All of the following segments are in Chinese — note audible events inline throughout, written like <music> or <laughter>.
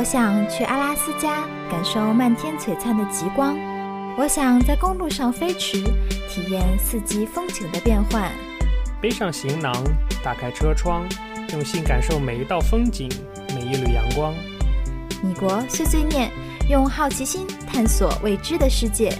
我想去阿拉斯加感受漫天璀璨的极光，我想在公路上飞驰，体验四季风景的变换。背上行囊，打开车窗，用心感受每一道风景，每一缕阳光。米国碎碎念，用好奇心探索未知的世界。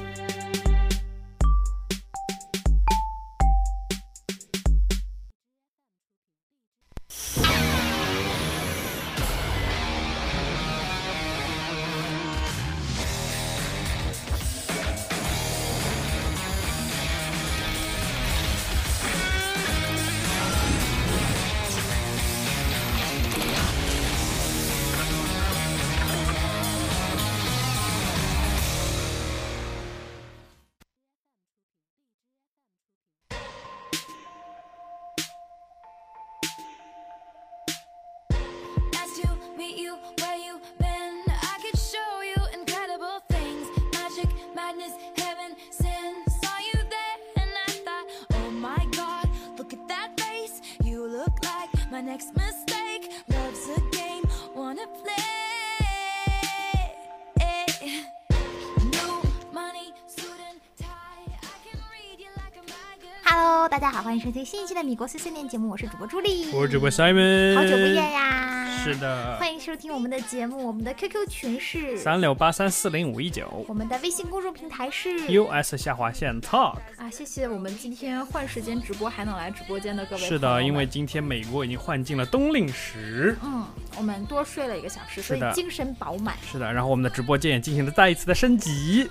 迎收听新一期的米国碎碎念节目，我是主播朱莉。我是主播 Simon，好久不见呀！是的，欢迎收听我们的节目，我们的 QQ 群是，三六八三四零五一九我们的微信公众平台是。，US 下划线 Talk。啊，谢谢我们今天换时间直播还能来直播间的各位是的，因为今天美国已经换进了冬令时。嗯，我们多睡了一个小时，所以精神饱满。是的，然后我们的直播间也进行了再一次的升级。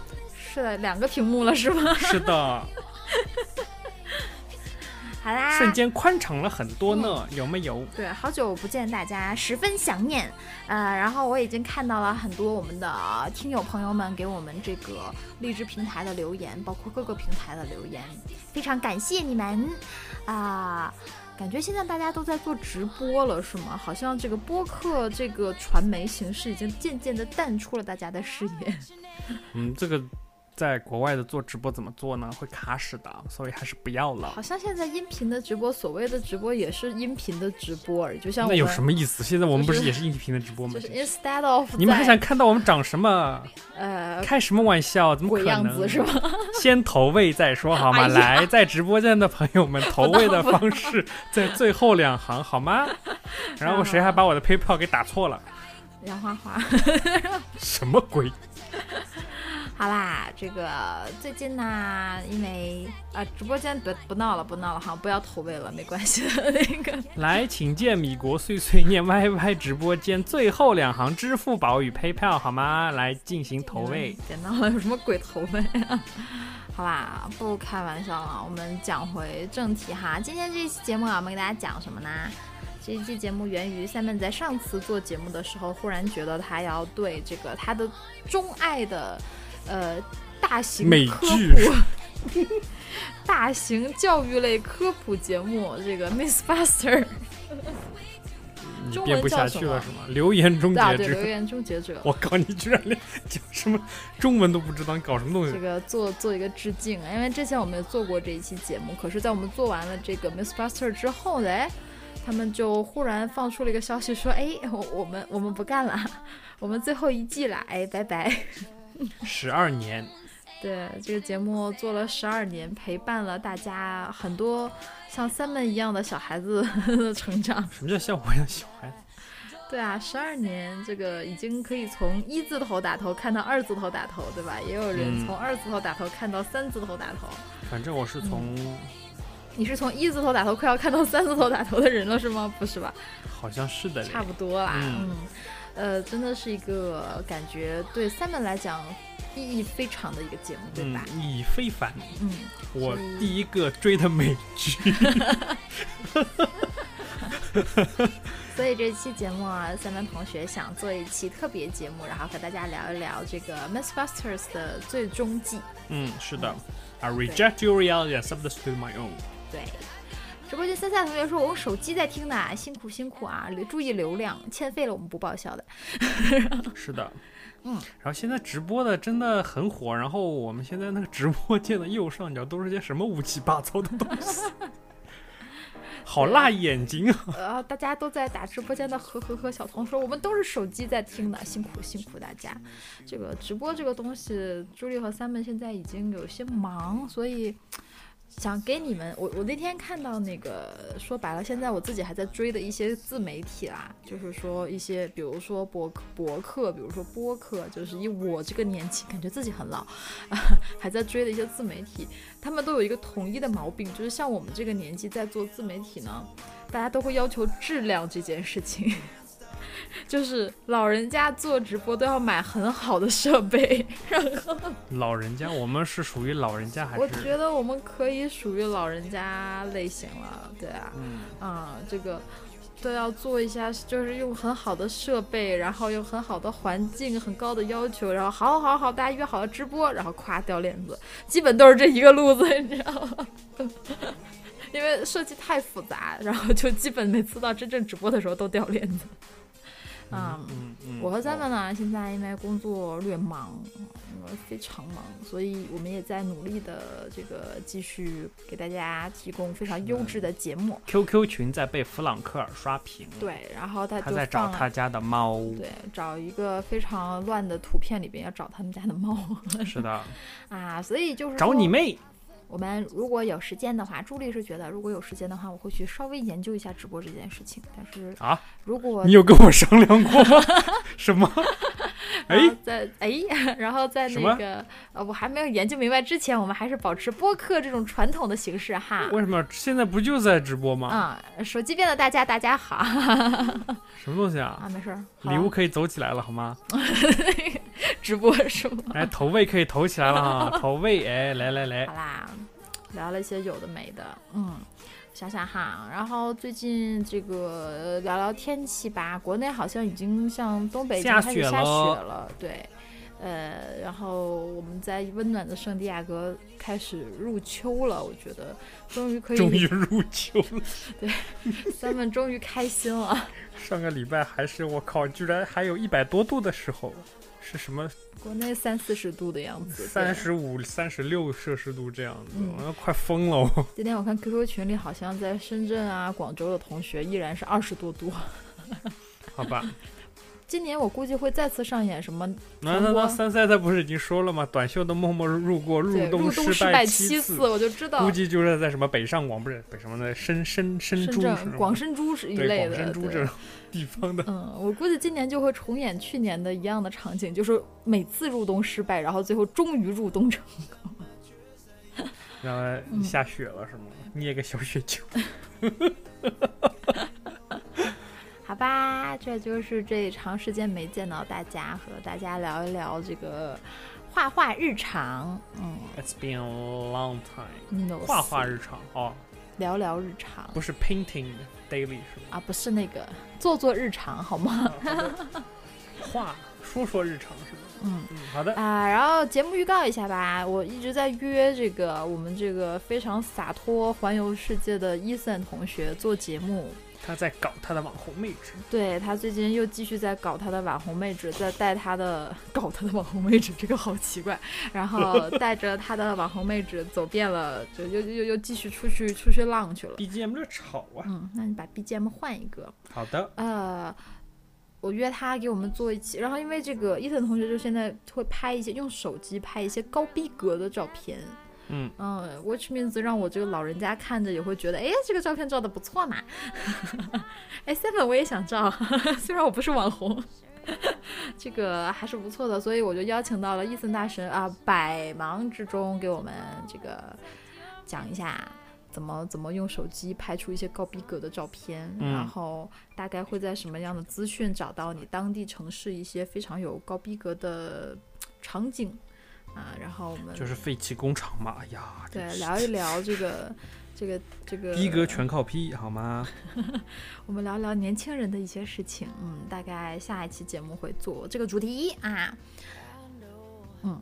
是的，两个屏幕了是吗？是的，<laughs> 好啦，瞬间宽敞了很多呢，有没有？对，好久不见大家，十分想念。呃，然后我已经看到了很多我们的听友朋友们给我们这个荔枝平台的留言，包括各个平台的留言，非常感谢你们啊！感觉现在大家都在做直播了，是吗？好像这个播客这个传媒形式已经渐渐的淡出了大家的视野。<laughs> 嗯，这个在国外的做直播怎么做呢？会卡死的，所以还是不要了好。像现在音频的直播，所谓的直播也是音频的直播而已，就像那有什么意思？现在我们不是是也是音频的直播吗就？是 instead of 你们还想看到我们长什么？呃开什么玩笑？怎么可能？子是吧？先投喂再说好吗？哎来，在直播间的朋友们，投喂的方式在最后两行好吗？<laughs> 然后谁还把我的 PayPal 给打错了？杨花花。什么鬼？好啦，这个最近呢，因为啊、直播间不不闹了，不闹了哈，不要投喂了，没关系的。<laughs> 那个来，请见米国碎碎念 YY 直播间最后两行支付宝与 PayPal 好吗？来进行投喂。别闹了，有什么鬼投喂啊？<laughs> 好啦，不开玩笑了，我们讲回正题哈。今天这一期节目啊，我们给大家讲什么呢？这一期节目源于 Simon 在上次做节目的时候，忽然觉得他要对这个他的钟爱的呃大型美科剧普、<laughs> 大型教育类科普节目这个 Miss Buster 你中编不下文叫什么去了是吗？留言终啊，结对，留。言终结者。<laughs> 我靠，你居然连讲什么中文都不知道，你搞什么东西？这个做做一个致敬，因为之前我们也做过这一期节目，可是，在我们做完了这个 Miss Buster 之后呢，哎，他们就忽然放出了一个消息说，哎，我我们我们不干了，<laughs> 我们最后一季了，哎，拜拜。<laughs> 十二年，对，这个节目做了十二年，陪伴了大家很多像 Simon 一样的小孩子的成长。什么叫像我一样小孩子？对啊，十二年，这个已经可以从一字头打头看到二字头打头，对吧？也有人嗯从二字头打头看到三字头打头。反正我是从你是从一字头打头快要看到三字头打头的人了是吗？不是吧？好像是的。差不多啦。嗯嗯，呃，真的是一个感觉对 Simon 来讲意义非常的一个节目，对吧？嗯，意义非凡。嗯，我第一个追的美剧，<laughs> 所以这期节目啊，Simon 同学想做一期特别节目，然后和大家聊一聊这个 Mythbusters 的最终季。嗯，是的，I reject your reality and substitute my own。对。直播间三赛同学说：“我用手机在听呢，辛苦辛苦啊，留注意流量，欠费了我们不报销的。<laughs> 是的，嗯，然后现在直播的真的很火，然后我们现在那个直播间的右上角都是些什么乌七八糟的东西，<laughs> 好辣眼睛啊！呃，大家都在打直播间的呵呵呵小童说，我们都是手机在听的，辛苦辛苦大家。这个直播这个东西，朱莉和三妹现在已经有些忙，所以想给你们，我我那天看到那个，说白了，现在我自己还在追的一些自媒体啦，就是说一些，比如说博博客，比如说播客，就是以我这个年纪，感觉自己很老，<laughs> 还在追的一些自媒体，他们都有一个统一的毛病，就是像我们这个年纪在做自媒体呢，大家都会要求质量这件事情。就是老人家做直播都要买很好的设备，然后老人家，我们是属于老人家还是我？觉得我们可以属于老人家类型了，对啊，嗯，啊、这个都要做一下，就是用很好的设备，然后用很好的环境，很高的要求，然后好好好，大家约好了直播，然后咵掉链子，基本都是这一个路子，你知道吗？<laughs> 因为设计太复杂，然后就基本每次到真正直播的时候都掉链子。啊、嗯嗯，我和三妹呢，现在因为工作略忙，嗯非常忙，所以我们也在努力的这个继续给大家提供非常优质的节目。QQ 群在被弗朗克尔刷屏，，对，然后他就他在找他家的猫，对，找一个非常乱的图片里边要找他们家的猫。<laughs> 是的，啊，所以就是找你妹！我们如果有时间的话，朱莉是觉得如果有时间的话，我会去稍微研究一下直播这件事情。但是啊，如果你有跟我商量过吗？<laughs> 什么？哎，在哎，然后在那个呃，我还没有研究明白之前，我们还是保持播客这种传统的形式哈。为什么现在不就在直播吗？啊、手机边的大家，大家好 <laughs> 什么东西啊？啊，没事儿，礼物可以走起来了好吗？<laughs> 直播是吗？<laughs> 哎，投喂可以投起来了哈，<laughs> 投喂，哎，来来来好，啦，聊了一些有的没的，嗯，想想哈，然后最近这个呃聊聊天气吧，国内好像已经像东北已经下开始下雪了雪了，对。呃，然后我们在温暖的圣地亚哥开始入秋了，我觉得终于可以，终于入秋了。<laughs> 对咱们终于开心了。上个礼拜还是我靠，居然还有一百多度的时候，是什么国内三四十度的样子，三十五、三十六摄氏度这样子，嗯我要快疯了我。今天我看 QQ 群里，好像在深圳啊、广州的同学依然是二十多度。<laughs> 好吧，今年我估计会再次上演什么那那那全国三赛他不是已经说了吗？短袖的默默入过，入对入失失败七次，我就知道估计就是在什么北上广，不是北什么的深深深圳、广深珠是一对类的。广深珠对这种地方的，嗯，我估计今年就会重演去年的一样的场景，就是每次入冬失败，然后最后终于入冬成功。<laughs> 然后嗯下雪了是吗？捏个小雪球，<laughs> 好吧，这就是这长时间没见到大家，和大家聊一聊这个画画日常。嗯 It's been a long time。，no 画画日常哦，聊聊日常不是 painting daily 是吗？啊，不是那个做做日常好吗？啊好的画说说日常是吗？嗯。嗯，好的。啊，然后节目预告一下吧，我一直在约这个我们这个非常洒脱环游世界的伊森同学做节目。他在搞他的网红妹纸，对他最近又继续在搞他的网红妹纸，在带他的搞他的网红妹纸，这个好奇怪。然后带着他的网红妹纸走遍了，就又又又继续出去出去浪去了。BGM 这吵啊！嗯，那你把 BGM 换一个。好的，呃，我约他给我们做一期，然后因为这个伊森同学就现在会拍一些用手机拍一些高逼格的照片，嗯，嗯，which means 让我这个老人家看着也会觉得，哎，这个照片照的不错嘛。<laughs> 哎，seven 我也想照，<laughs> 虽然我不是网红。<laughs> 这个还是不错的，所以我就邀请到了伊森大神啊，百忙之中给我们这个讲一下怎么怎么用手机拍出一些高逼格的照片，嗯然后大概会在什么样的资讯找到你当地城市一些非常有高逼格的场景啊，然后我们就是废弃工厂嘛。哎呀，对聊一聊这个这个这个逼格全靠 P 好吗？<laughs> 我们聊聊年轻人的一些事情，嗯，大概下一期节目会做这个主题啊，嗯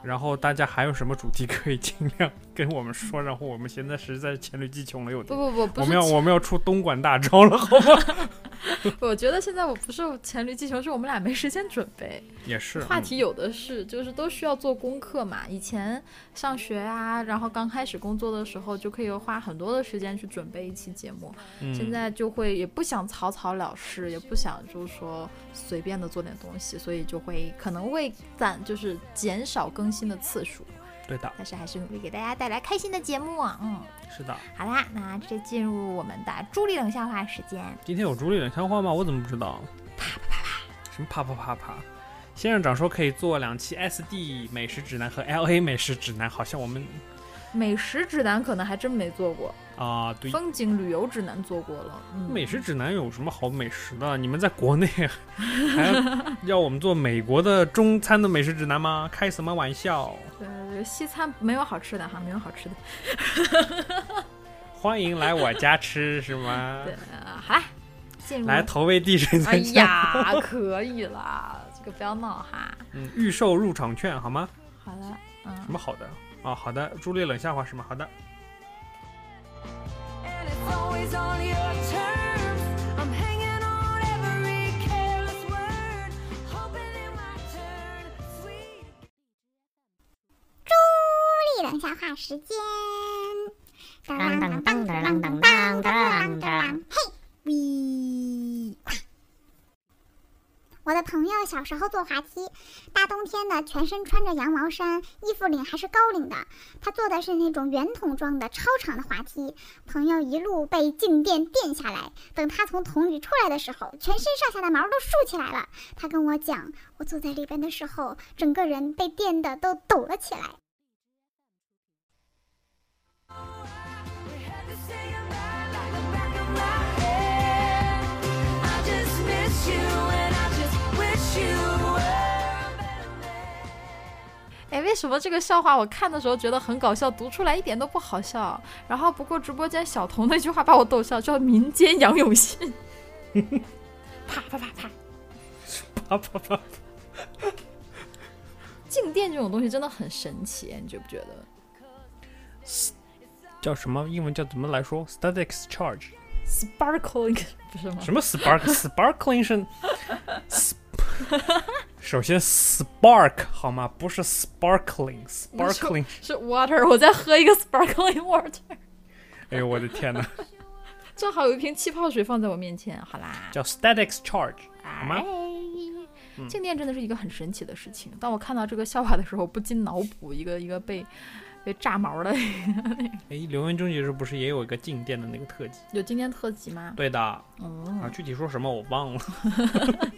然后大家还有什么主题可以尽量跟我们说？然后我们现在实在是黔驴技穷了，又。不不不，不我们要我们要出东莞大招了，好吗？<laughs> 我觉得现在我不是黔驴技穷，是我们俩没时间准备。也是话题有的是，就是都需要做功课嘛。以前上学啊，然后刚开始工作的时候，就可以花很多的时间去准备一期节目。嗯现在就会也不想草草了事，也不想就是说随便的做点东西，所以就会可能会攒就是减少更新的次数，对的，但是还是努力给大家带来开心的节目啊。嗯，是的。好啦，那这进入我们的朱莉冷笑话时间。今天有朱莉冷笑话吗？我怎么不知道？啪啪啪啪，什么啪啪啪啪？仙人掌说可以做两期 SD 美食指南和 LA 美食指南，好像我们美食指南可能还真没做过，啊、对，风景旅游指南做过了。嗯，美食指南有什么好美食的？你们在国内 <laughs> 还要要我们做美国的中餐的美食指南吗？开什么玩笑？呃，西餐没有好吃的哈，没有好吃的。<laughs> 欢迎来我家吃是吗？对，呃好啦，进入来投喂地水哎。呀，<laughs> 可以啦，这个不要闹哈。嗯，预售入场券好吗？好了，嗯什，么好的？啊，好的，朱莉冷笑话是吗？好的。朱莉冷笑话时间。当当当当当当当当当当，嘿，喂！我的朋友小时候坐滑梯，大冬天的，全身穿着羊毛衫，衣服领还是高领的。他坐的是那种圆筒状的超长的滑梯，朋友一路被静电电下来。等他从桶里出来的时候，全身上下的毛都竖起来了。他跟我讲，我坐在里边的时候，整个人被电的都抖了起来。哎，为什么这个笑话我看的时候觉得很搞笑，读出来一点都不好笑？然后不过直播间小童那句话把我逗笑，叫“民间杨永信 <laughs> ”，啪啪啪啪。啪啪啪！静电这种东西真的很神奇，你觉不觉得？叫什么？英文叫怎么来说？Static charge。sparkling 不是吗？什么 spark <laughs> sparkling 是 <laughs> sp- 首先 spark 好吗？不是 sparkling sparkling。是 water，我在喝一个 sparkling water，<laughs> 哎呦我的天哪！正好有一瓶气泡水放在我面前。好啦，叫 static charge 好吗哎？静电真的是一个很神奇的事情。当我看到这个笑话的时候，不禁脑补一个一个被被炸毛的。<laughs> 哎，刘文终结时不是也有一个静电的那个特辑？有静电特辑吗？对的啊，哦，具体说什么我忘了。<laughs>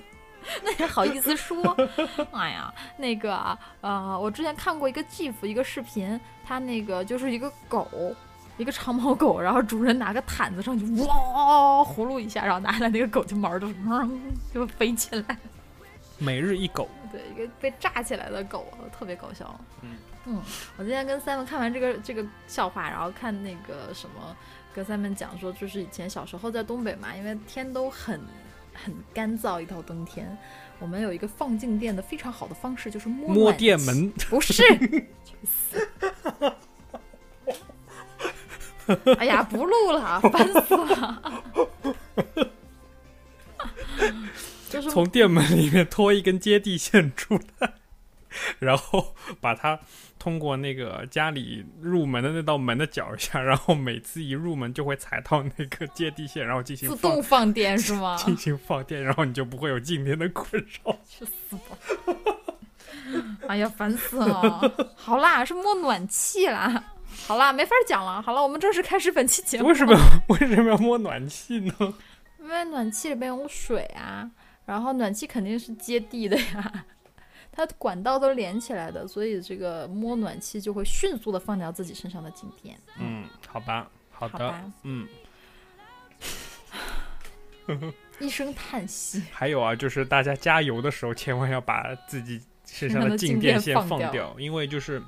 <laughs> 那也好意思说？<laughs> 哎呀，那个啊呃，我之前看过一个 GIF 一个视频，它那个就是一个狗。一个长毛狗，然后主人拿个毯子上去，哇，呼噜一下，然后拿下来那个狗就毛就嗯就飞起来。每日一狗，对，一个被炸起来的狗，特别搞笑。嗯我今天跟 Simon 看完这个这个笑话，然后看那个什么，跟 Simon 讲说，就是以前小时候在东北嘛，因为天都很很干燥，一到冬天，我们有一个放静电的非常好的方式，就是摸摸电门，<laughs> 不是。哎呀，不录了，<laughs> 烦死了。就是从电门里面拖一根接地线出来，然后把它通过那个家里入门的那道门的脚下，然后每次一入门就会踩到那个接地线，然后进行自动放电 <laughs> 是吗？进行放电，然后你就不会有静电的困扰。去死吧！哎呀，烦死了！好啦，是摸暖气啦。好啦，没法讲了。好了，我们正式开始本期节目。为什么为什么要摸暖气呢？因为暖气里边有水啊，然后暖气肯定是接地的呀，它管道都连起来的，所以这个摸暖气就会迅速的放掉自己身上的静电。嗯，好吧，好的，嗯，<laughs> 一声叹息。还有啊，就是大家加油的时候，千万要把自己身上的静静电先放掉放掉，因为就是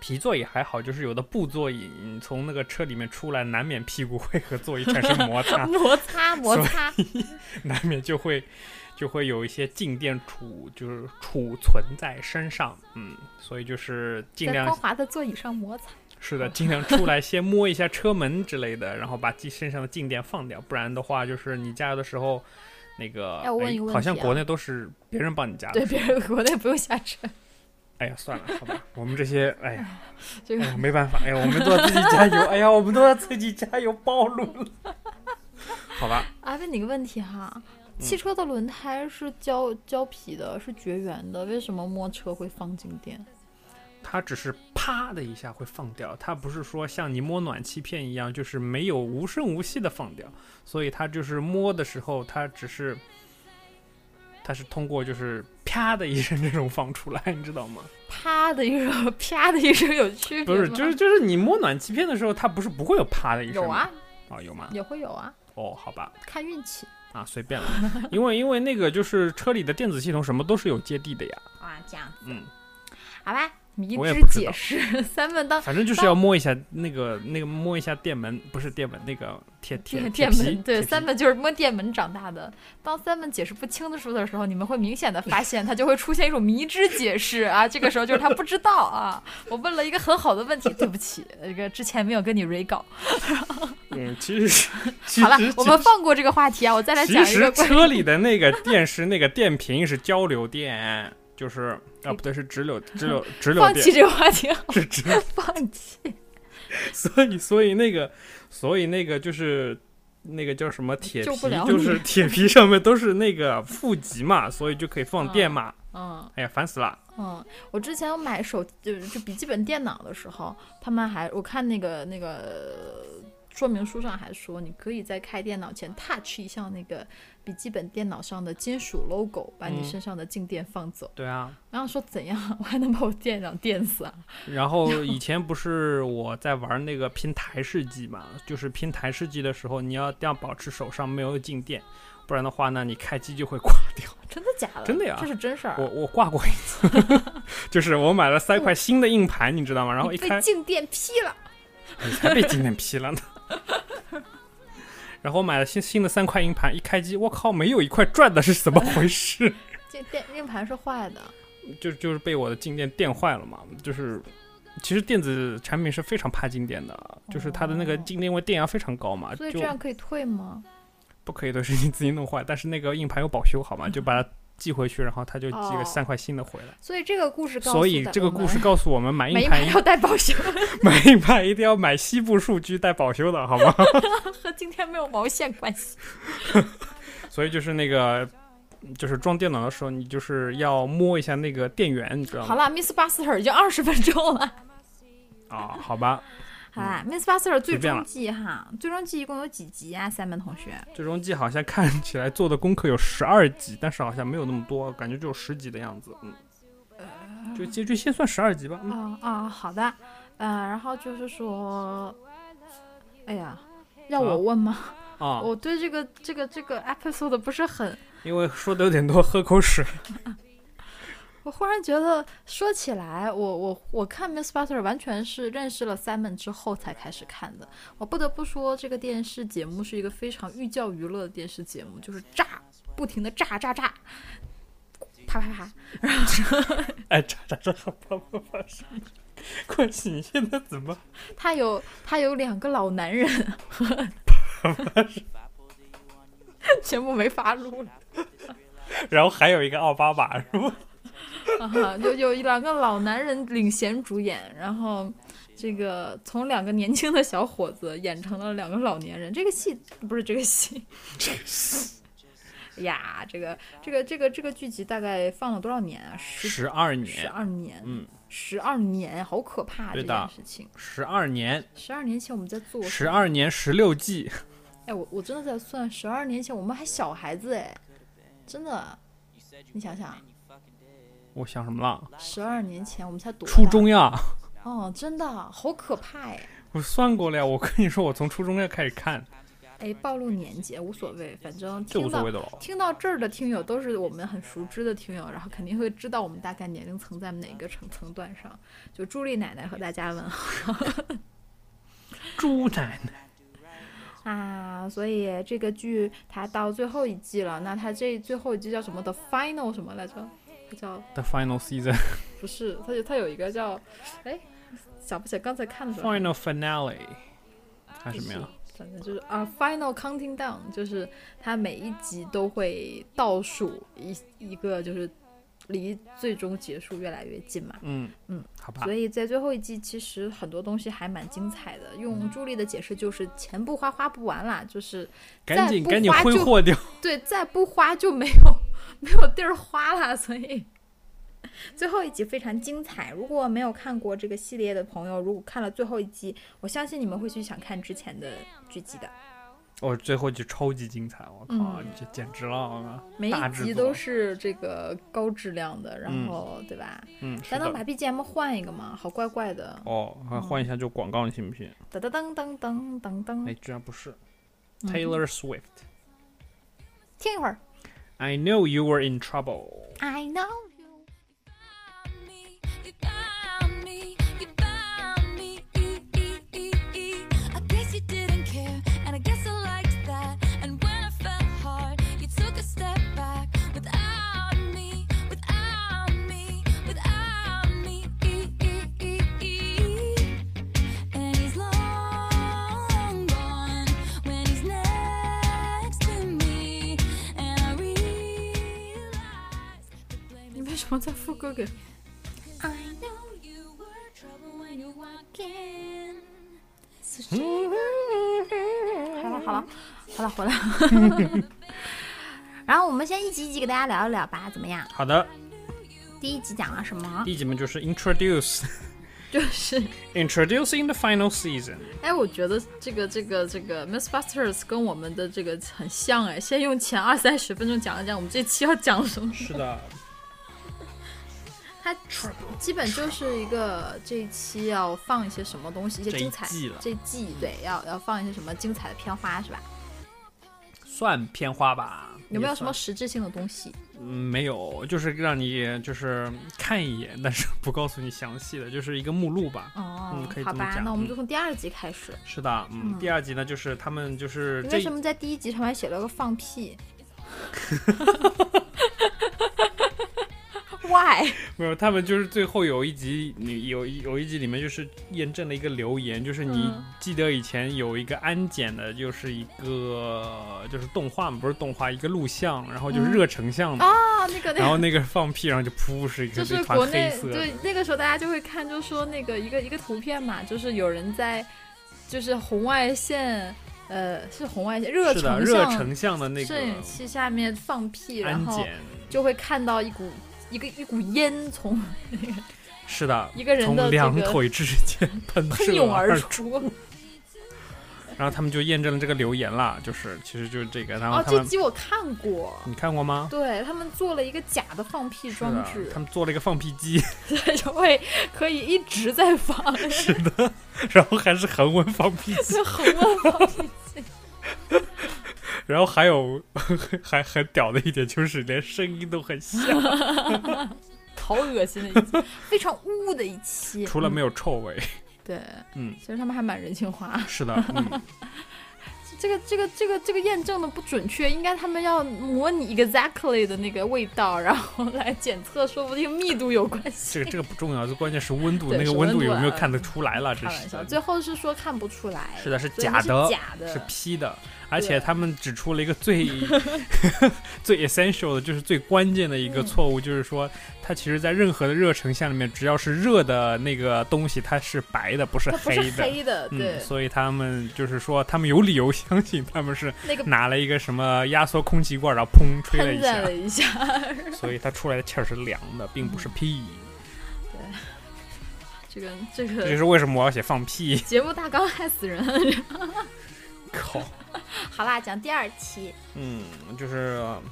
皮座椅还好，就是有的布座椅你从那个车里面出来，难免屁股会和座椅产生摩擦，<laughs> 摩擦摩擦，难免就会就会有一些静电储就是储存在身上，嗯，所以就是尽量光滑的座椅上摩擦。是的，尽量出来先摸一下车门之类的，然后把自己身上的静电放掉，不然的话，就是你加油的时候，那个好像国内都是别人帮你加的。对，别人国内不用下车，哎呀，算了，好吧，我们这些，哎呀，<laughs> 这个哎，没办法，哎呀，我们都要自己加油，<laughs> 哎呀，我们都要自己加油，暴露了。好吧，啊，问你个问题哈，嗯汽车的轮胎是胶胶皮的，是绝缘的，为什么摸车会放静电？它只是啪的一下会放掉，它不是说像你摸暖气片一样，就是没有无声无息的放掉，所以它就是摸的时候，它只是，它是通过就是啪的一声这种放出来，你知道吗？啪的一声，啪的一声有区别不是，就是就是你摸暖气片的时候，它不是不会有啪的一声有啊，哦，有吗？也会有啊，哦，好吧，看运气啊，随便了，因为因为那个就是车里的电子系统什么都是有接地的呀，啊，这样子，嗯，好吧，迷之解释，三问当反正就是要摸一下那个那个摸一下电门，不是电门，那个铁铁电门，对，三门就是摸电门长大的。当三门解释不清的时候的时候，你们会明显的发现，他就会出现一种迷之解释啊。这个时候就是他不知道啊。我问了一个很好的问题，对不起，这个之前没有跟你 re 稿。<laughs> 嗯，其实好了，我们放过这个话题啊，我再来讲一个关于实车里的那个电是那个电瓶是交流电，就是啊不对是直流直流 <laughs> 直流放弃电这个话题，<laughs> 是直流，放弃。所以所以那个所以那个就是。那个叫什么铁皮就是 <laughs> 铁皮上面都是那个负极嘛，所以就可以放电嘛。嗯哎呀，烦死了！嗯，我之前有买手就是就笔记本电脑的时候，他们还我看那个那个说明书上还说，你可以在开电脑前 touch 一下那个笔记本电脑上的金属 logo，把你嗯身上的静电放走。对啊，然后说怎样，我还能把我电脑电死啊？<laughs> 然后以前不是我在玩那个拼台式机嘛，就是拼台式机的时候，你要一定要保持手上没有静电，不然的话呢，你开机就会挂掉。<laughs> 真的假的？真的呀这是真事儿。我我挂过一次，<laughs> 就是我买了三块新的硬盘，你知道吗？然后一开，被静电劈了。你 <laughs> 才被静电劈了呢。<laughs> 然后我买了新新的三块硬盘，一开机，我靠，没有一块转的，是怎么回事？<laughs> 这电硬盘是坏的，就就是被我的静电电坏了嘛，就是。其实电子产品是非常怕静电的，就是它的那个静电位电压非常高嘛，所以这样可以退吗？不可以的是你自己弄坏，但是那个硬盘有保修好吗？就把它寄回去，然后他就寄哦个三块新的回来。所以这个故事告诉所以这个故事告诉我们，<laughs> 买硬盘要带保修，<laughs> 买硬盘一定要买西部数据带保修的，好吗？<laughs> 和今天没有毛线关系。所以就是那个，就是装电脑的时候，你就是要摸一下那个电源，你知道吗？好了，Miss Buster 已经二十分钟了。啊，好吧，好啦，Miss Buster 最终季哈，最终季一共有几集啊？三门同学，最终季好像看起来做的功课有十二集，但是好像没有那么多，感觉只有十集的样子。嗯，就结局先算十二集吧。嗯，啊啊，好的，呃，然后就是说，哎呀，要我啊问吗？啊，我对这个这个这个 episode 不是很，因为说的有点多，喝口水。<laughs> 我忽然觉得说起来，我我我看 Miss Butter 完全是认识了 Simon 之后才开始看的。我不得不说，这个电视节目是一个非常寓教于乐的电视节目，就是炸，不停的炸炸炸，啪啪啪。然后 <laughs> 哎，炸炸炸啪啪啪什么？关系你现在怎么？<laughs> 他有他有两个老男人，<laughs> 节目没法录了。然后还有一个奥巴马是吧？<laughs> 啊，有有两个老男人领衔主演，然后这个从两个年轻的小伙子演成了两个老年人。这个戏不是这个戏，<laughs> 哎呀，这个这个这个这个剧集大概放了多少年啊？十十二十，二年，嗯，十二年，好可怕这件事情。十二年，十二年前我们在做十？二年十六季，哎，我我真的在算，十二年前我们还小孩子哎，真的，你想想，我想什么了？十二年前我们才读初中呀，<laughs> 哦，真的好可怕哎。我算过了呀。我跟你说，我从初中要开始看，哎，暴露年纪无所谓，反正听到所谓的喽。听到这儿的听友都是我们很熟知的听友，然后肯定会知道我们大概年龄层在哪个层层段上。就朱莉奶奶和大家问好 <laughs> 朱奶奶，啊！所以这个剧它到最后一季了，那它这最后一季叫什么的 final 什么来着？它叫 The Final Season，<laughs> 不是？它有它有一个叫哎想不起来刚才看的时候。Final Finale，还是什么呀？反正就是啊，final counting down，就是它每一集都会倒数一一个，就是离最终结束越来越近嘛。嗯嗯，好吧所。以在最后一季，其实很多东西还蛮精彩的。用朱莉的解释就是钱不花花不完啦，就是赶紧赶紧挥霍掉。对，再不花就没有没有地儿花了，<laughs> 所以最后一集非常精彩。如果没有看过这个系列的朋友，如果看了最后一集，我相信你们会去想看之前的剧集的。哦，最后一集超级精彩，我靠，嗯这简直了！啊每一集都是这个高质量的，然嗯后、对吧？咱能把。BGM 换一个吗？好怪怪的，哦，还换一下就广告，你信不信？噔噔噔噔噔噔噔。哎，居然不是嗯 Taylor Swift。听一会儿。I know you were in trouble。I know trouble when you walked in. <laughs> 好了好了好了，回来了。<laughs> 然后我们先一集一集给大家聊一聊吧，怎么样？好的，第一集讲了什么？第一集嘛就是 introduce <laughs> 就是 introducing the final season。哎，我觉得这个这个这个 Miss Busters 跟我们的这个很像哎，先用前二三十分钟讲一讲我们这期要讲什么。是的，它基本就是一个这一期要放一些什么东西，一些精彩季了这季对，要要放一些什么精彩的片花是吧？算片花吧。有没有什么实质性的东西？嗯，没有，就是让你就是看一眼，但是不告诉你详细的，就是一个目录吧。哦，嗯可以好吧，这么讲那我们嗯就从第二集开始。是的，嗯，嗯第二集呢，就是他们就是你为什么在第一集上面写了个放屁 <laughs> <laughs> Why？没有，他们就是最后有一集，你有一有一集里面就是验证了一个留言，就是你嗯记得以前有一个安检的，就是一个就是动画嘛，不是动画，一个录像，然后就是嗯热成像的，啊，那个那个。然后那个放屁，然后就噗是一个就是国内色，对那个时候大家就会看，就说那个一个一个图片嘛，就是有人在，就是红外线，呃，是红外线热成热像成像的那个摄影个器下面放屁，然后就会看到一股一个一股烟从是的，<laughs> 一个人从的这个两腿之间 <laughs> 喷射喷涌而而出。<laughs> 然后他们就验证了这个留言啦，就是其实就是这个，然后哦，他们、这集我看过，你看过吗？对他们做了一个假的放屁是的装置，他们做了一个放屁机，对，就会可以一直在放，是的然后还是恒温放屁机，就恒温放屁机。然后还有还很屌的一点就是连声音都很像，<laughs> 好恶心的一期，非常污的一期。除了没有、臭味。对，嗯，其实他们还蛮人性化。<laughs> 是的，嗯，<laughs> 这个这个这个这个验证的不准确，应该他们要模拟 exactly 的那个味道，然后来检测，说不定密度有关系。这个这个不重要，最关键是温度，那个温度有没有看得出来了？这开玩笑，是最后是说看不出来，是的，是假的，假的，是 P 的，而且他们指出了一个最 <laughs> 最 essential 的，就是最关键的一个嗯错误，就是说它其实在任何的热成像里面，只要是热的那个东西，它是白的，不是黑的。黑的，对嗯，，所以他们就是说，他们有理由相信他们是那个拿了一个什么压缩空气罐，然后砰吹了一下喷了，一下，所以它出来的气儿是凉的，并不是屁。对这个这个这就是为什么我要写放屁。节目大纲害死人。靠，<laughs> 好啦，讲第二期，嗯，就是呃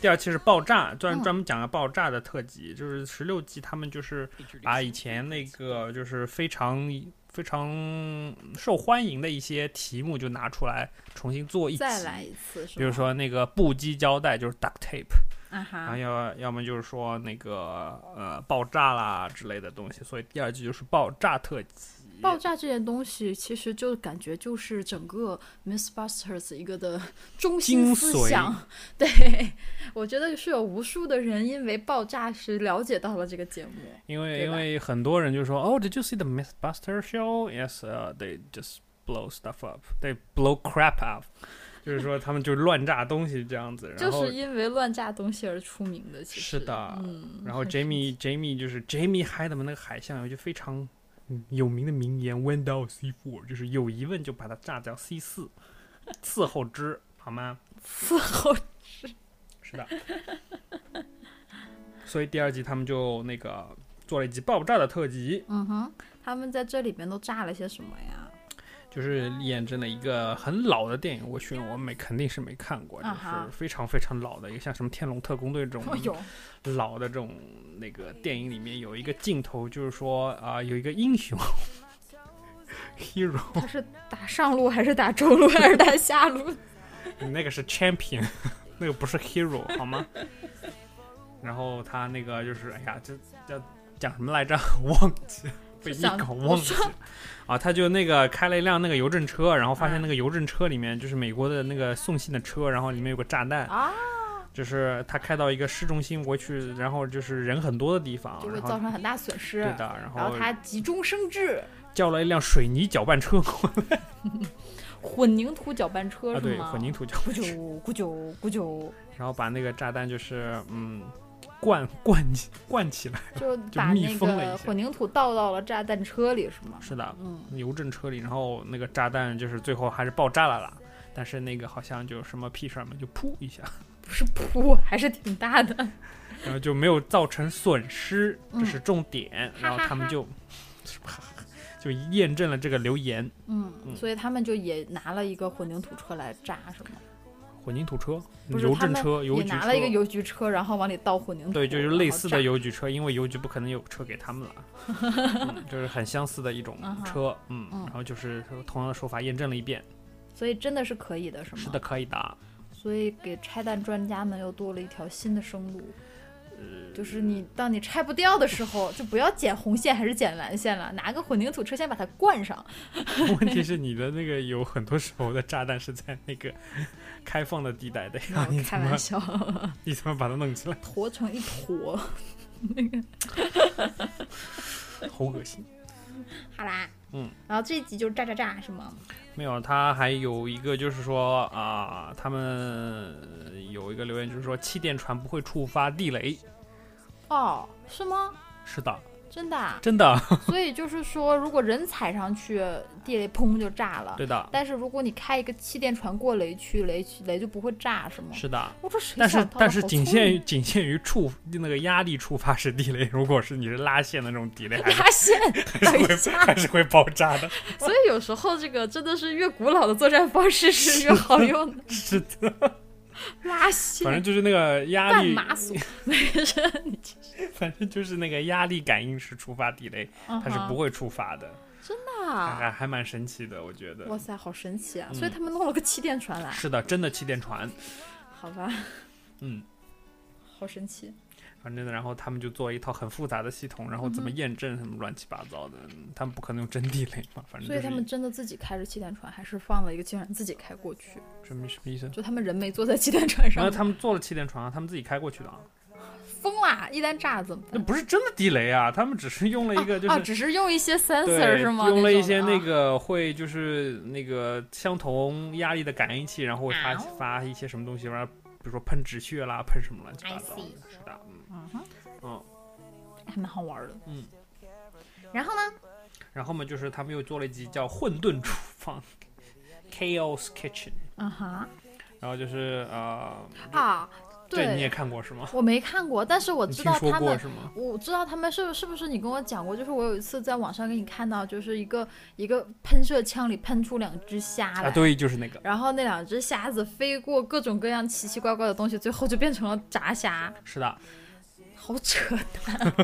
第二期是爆炸，专嗯专门讲了爆炸的特辑，就是十六集，他们就是把以前那个就是非常非常受欢迎的一些题目就拿出来重新做一集，再来一次？比如说那个布基胶带就是 duct tape，啊然后哈，要要么就是说那个呃爆炸啦之类的东西，所以第二季就是爆炸特辑。爆炸这件东西其实就感觉就是整个 Miss Busters 一个的 <laughs> 中心思想。对，我觉得是有无数的人因为爆炸时了解到了这个节目。因为因为很多人就说哦，Did you see the Miss Buster show? Yes, uh, they just blow stuff up. They blow crap up. <laughs> 就是说他们就乱炸东西这样子，然就是因为乱炸东西而出名的，其实是的嗯，然后 Jamie Jamie 就是 Jamie 嗨的嘛，那个海象有一句非常嗯有名的名言：“When down C four”，就是有疑问就把它炸掉 C 四，伺候之，好吗？伺候之是的。<laughs> 所以第二集他们就那个做了一集爆炸的特辑，嗯哼，他们在这里边都炸了些什么呀？就是验证了一个很老的电影，我选我没肯定是没看过，就是非常非常老的一个，像什么《天龙特工队》这种 <laughs> 老的这种那个电影里面有一个镜头，就是说啊、有一个英雄 <laughs> hero，他是打上路还是打中路还是打下路？你 <laughs> 那个是 champion，那个不是 hero 好吗？然后他那个就是哎呀，这叫讲什么来着？忘记了，被你想搞我忘记了。<laughs> 啊，他就那个开了一辆那个邮政车，然后发现嗯那个邮政车里面就是美国的那个送信的车，然后里面有个炸弹，啊，就是他开到一个市中心过去，然后就是人很多的地方，就会造成很大损失。对的，然然后后他急中生智，<laughs> 叫了一辆水泥搅拌车过来 <laughs> 混凝土搅拌车啊，对，是吗？混凝土搅拌车，啾咕啾咕啾，然后把那个炸弹就是嗯灌灌起灌起来，就把密那个混凝土倒到了炸弹车里，是吗？是的，嗯，邮政车里，然后那个炸弹就是最后还是爆炸了啦。但是那个好像就什么屁事儿嘛，就噗一下，<laughs> 不是噗，还是挺大的。然后就没有造成损失，这嗯是重点。然后他们就就验证了这个留言，嗯，嗯所以他们就也拿了一个混凝土车来炸，是吗？混凝土车、邮政车、邮局拿了一个邮局车，然后往里倒混凝土，对，就是类似的邮局车，因为邮局不可能有车给他们了，<laughs> 嗯、就是很相似的一种车，嗯，嗯然后就是同样的手法验证了一遍，所以真的是可以的，是吗？是的，。可以的。所以给拆弹专家们又多了一条新的生路。呃就是你当你拆不掉的时候，就不要剪红线还是剪蓝线了，拿个混凝土车先把它灌上。<laughs> 问题是你的那个有很多时候的炸弹是在那个开放的地带的呀，你开玩笑，<laughs> 你怎么把它弄起来？坨成一坨。那个好恶心。好啦，嗯，然后这一集就是炸炸炸是吗？没有，他还有一个就是说啊、他们有一个留言就是说气垫船不会触发地雷，哦，是吗？是的，真的啊、真的，<laughs> 所以就是说，如果人踩上去，地雷砰就炸了。对的，但是如果你开一个气垫船过雷区，雷区雷就不会炸，是吗？是的。我说谁但是但是仅限于仅限于触那个压力触发式地雷，<laughs> 如果是你是拉线的那种地雷，拉线，还是会，<laughs> 还是会爆炸的。所以有时候这个真的是越古老的作战方式是越好用的。是的，<laughs> 拉线，反正就是那个压力，干麻索，没事，你继续。反正就是那个压力感应式触发地雷，它是不会会触发的，还啊。还还蛮神奇的，我觉得。哇塞，好神奇啊！嗯所以他们弄了个气垫船来，是的，真的气垫船，好吧，嗯，好神奇。反正然后他们就做一套很复杂的系统，然后怎么验证什么乱七八糟的，嗯他们不可能用真地雷嘛，反正所以他们真的自己开着气垫船，还是放了一个机器人自己开过去？什么什么意思？就他们人没坐在气垫船上然后，他们坐了气垫船啊，他们自己开过去的啊，<laughs> 疯啦！一旦炸了怎么那？不是真的地雷啊，他们只是用了一个就啊，是。只是用一些 sensor，是吗？用了一些那个会就是那个相同压力的感应器，然后会发啊发一些什么东西，然后比如说喷止血啦，喷什么乱七八糟的，嗯嗯哼，嗯。还蛮好玩的。嗯，然后呢？然后嘛，就是他们又做了一集叫《混沌厨房》<laughs> （Chaos Kitchen），啊哈然后就是呃，啊，对你也，看过是吗？我没看过，但是我知道他们。过是吗？我知道他们是是不是你跟我讲过？就是我有一次在网上给你看到，就是一个一个喷射枪里喷出两只虾来，啊，对，就是那个，然后那两只虾子飞过各种各样奇奇怪怪的东西，最后就变成了炸虾，是的，好扯淡。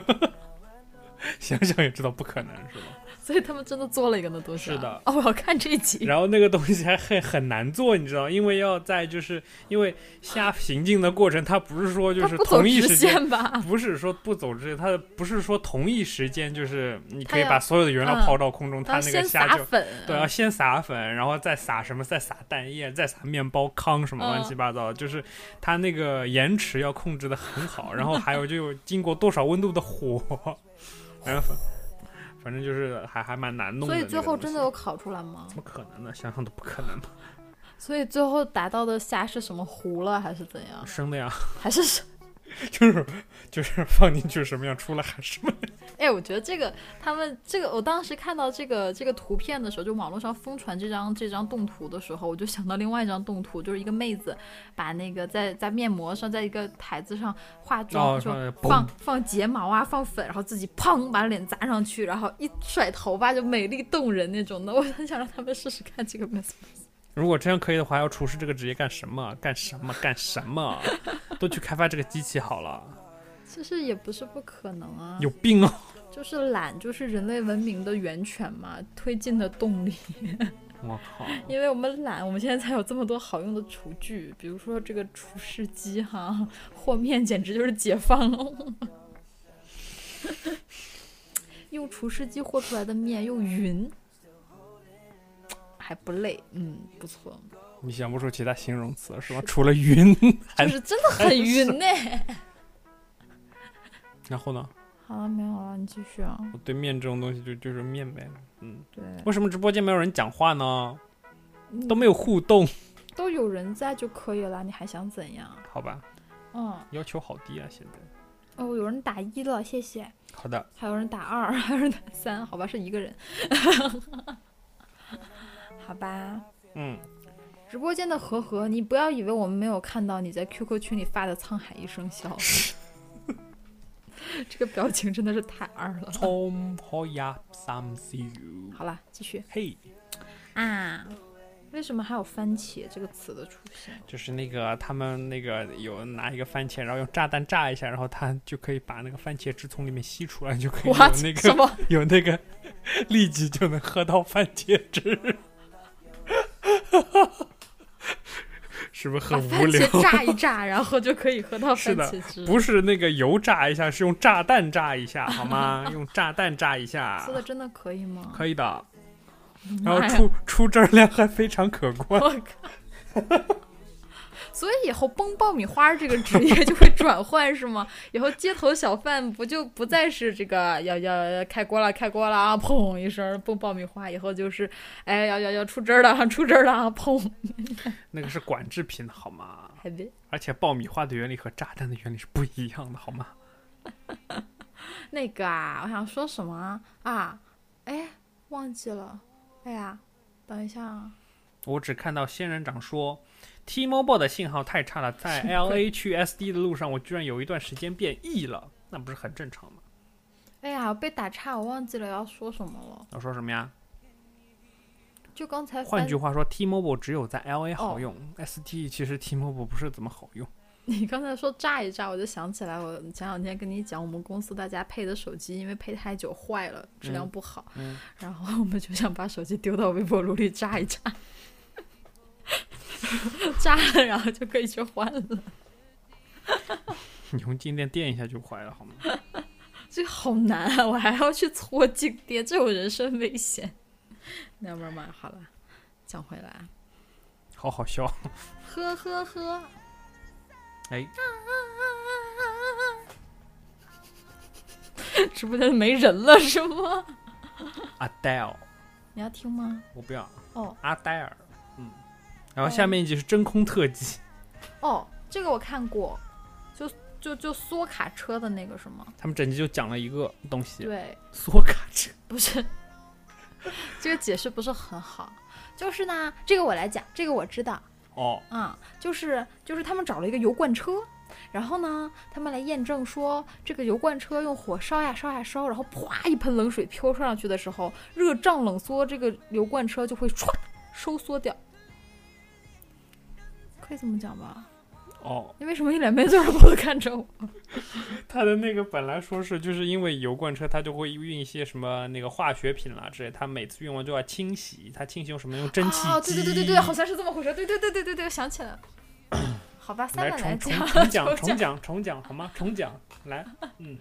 <laughs> 想想也知道不可能，是吧？所以他们真的做了一个那东西、啊。是的哦，我要看这一集。然后那个东西还很很难做，你知道，因为要在就是因为下行进的过程，它不是说就是同一时间。线吧？不是说不走直线，它不是说同一时间，就是你可以把所有的原料嗯抛到空中，它那个虾就对，要先撒粉，然后再撒什么，再撒蛋液，再撒面包糠什么乱七八糟，就是它那个延迟要控制的很好，然后还有就经过多少温度的火，<laughs> 然后反反正就是还还蛮难弄的。所以最后真的有烤出来吗怎？么可能呢？想想都不可能吧？<laughs> 所以最后达到的虾是什么糊了还是怎样？生的呀，<laughs> 还是什？<laughs> 就是就是放进去什么样，出来还是什么样。<laughs> 哎，我觉得这个他们这个，我当时看到这个这个图片的时候，就网络上疯传这张这张动图的时候，我就想到另外一张动图，就是一个妹子把那个在在面膜上，在一个台子上化妆，哦说放放睫毛啊，放粉，然后自己砰把脸砸上去，然后一甩头发就美丽动人那种的。我很想让他们试试看这个 Miss。如果这样可以的话，要厨师这个职业干什么？干什么？干什么？都去开发这个机器好了。其实也不是不可能啊，有病啊！就是懒，就是人类文明的源泉嘛，推进的动力。<laughs> 我靠！因为我们懒，我们现在才有这么多好用的厨具，比如说这个厨师机哈，和面简直就是解放了。<laughs> 用厨师机和出来的面又匀，还不累，嗯，不错，你想不出其他形容词是吧？除了晕，<laughs> 还就是真的很晕呢。<laughs> 然后呢？好了，没有了，你继续啊。我对面这种东西就就是面呗。嗯，对，为什么直播间没有人讲话呢？都没有互动，都有人在就可以了，你还想怎样？好吧？嗯，要求好低啊！现在。哦，有人打一了，谢谢。好的，还有人打二，还有人打三，好吧，是一个人。<laughs> 好吧，嗯，直播间的和和，你不要以为我们没有看到你在 QQ 群里发的“沧海一声笑”，<laughs> 这个表情真的是太二了。冲可呀，三 C U，好了，继续嘿，啊。为什么还有番茄这个词的出现？就是那个他们那个有拿一个番茄，然后用炸弹炸一下，然后它就可以把那个番茄汁从里面吸出来，就可以有？那个什么？<laughs> 有那个 <laughs> 立即就能喝到番茄汁，是不是很无聊？番茄炸一炸，然后就可以喝到是的番茄汁。不是那个油炸一下，是用炸弹炸一下，好吗？<laughs> 用炸弹炸一下说，的真的可以吗？可以的。然后出出汁量还非常可观。我靠！<laughs> 所以以后崩爆米花这个职业就会转换是吗？<laughs> 以后街头小贩不就不再是这个要要要开锅了开锅了啊，砰一声崩爆米花，以后就是哎要要要出汁儿了 <laughs> 出汁儿了啊，砰！<laughs> 那个是管制品，好吗？还得而且爆米花的原理和炸弹的原理是不一样的，好吗？那个啊，我想说什么啊啊？哎，忘记了。哎呀，等一下啊，我只看到仙人掌说，T-Mobile 的信号太差了，在 LA 去 SD 的路上，我居然有一段时间变 E 了，那不是很正常吗？哎呀，被打岔，我忘记了要说什么了。要说什么呀？就刚才换句话说，T-Mobile 只有在 LA 好哦用、s t 其实 T-Mobile 不是怎么好用。你刚才说炸一炸，我就想起来，我前两天跟你讲，我们公司大家配的手机，因为配太久坏了，质量不好，嗯然后我们就想把手机丢到微波炉里炸一炸，<laughs> 炸了然后就可以去换了。你用静电电一下就坏了，好吗？<laughs> 这个好难啊，我还要去搓静电，这有人身危险。那慢慢好了，讲回来，好好笑。呵呵呵，哎，直播间没人了是吗？Adele，你要听吗？我不要。哦阿黛尔，嗯。然后下面一集是真空特辑，哦，这个我看过，就就就缩卡车的那个是吗？他们整集就讲了一个东西，对，缩卡车。不是，<laughs> 这个解释不是很好。就是呢，这个我来讲，这个我知道。哦，啊、就是就是他们找了一个油罐车，然后呢，他们来验证说这个油罐车用火烧呀烧呀烧，然后啪一盆冷水飘上去的时候，热胀冷缩，这个油罐车就会唰收缩掉，可以这么讲吧？哦，你为什么一脸没嘴儿婆的看着我？<laughs> 他的那个本来说是就是因为油罐车，它就会运一些什么那个化学品啦之类，它每次运完就要清洗，它清洗用什么？用蒸汽机。哦，对对对对对，好像是这么回事。对对对对对对，我想起来了。<coughs> 好吧，三来重重讲，重讲重讲 <laughs> 讲重讲好吗？重讲来，嗯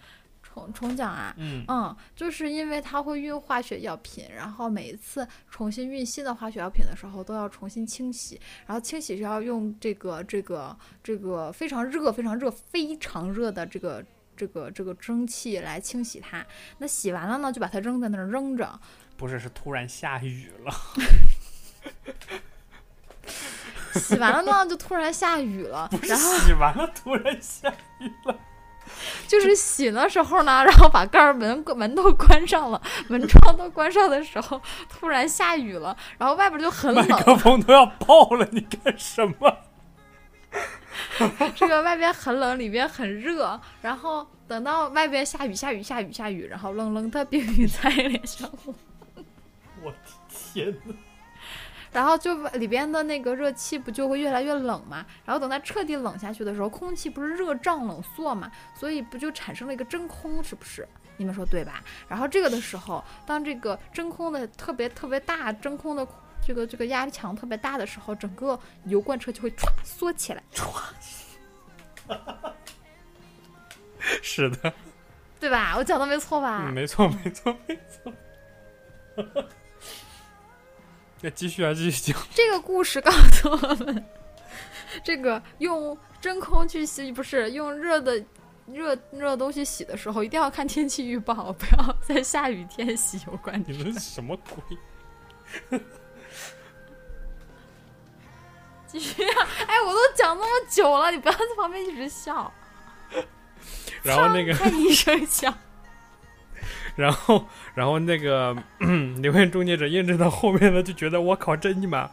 重重讲啊。嗯嗯，就是因为它会运化学药品，然后每一次重新运新的化学药品的时候都要重新清洗，然后清洗是要用这个这个这个非常热、非常热、非常热的这个这个这个蒸汽来清洗它。那洗完了呢，就把它扔在那儿扔着。不是是突然下雨了，洗完了呢，就突然下雨了，<laughs> 不是然后洗完了突然下雨了，就是洗的时候呢，然后把盖儿门门都关上了，门窗都关上的时候，突然下雨了，然后外边就很麦冷，克风都要爆了，你干什么？<laughs> 这个外边很冷，里边很热，然后等到外边下雨下雨下雨下雨，然后冷冷的冰雨在脸上，<laughs> 我的天呐！然后就里边的那个热气不就会越来越冷嘛？然后等它彻底冷下去的时候，空气不是热胀冷缩嘛，所以不就产生了一个真空，是不是？你们说对吧？然后这个的时候，当这个真空的特别特别大，真空的这个这个压力强特别大的时候，整个油罐车就会歘缩起来，歘，是的，对吧？我讲的没错吧？嗯，没错，没错，没错。那继续啊，继续讲。<laughs> 这个故事告诉我们，这个用真空去洗，不是用热的热热东西洗的时候，一定要看天气预报，不要在下雨天洗有关。你们什么鬼？<laughs> 继续啊！哎，我都讲那么久了，你不要在旁边一直笑。<laughs> 然后那个，他一声笑，然后，然后那个嗯 <clears throat> 留言终结者验证到后面呢，就觉得我靠，真尼玛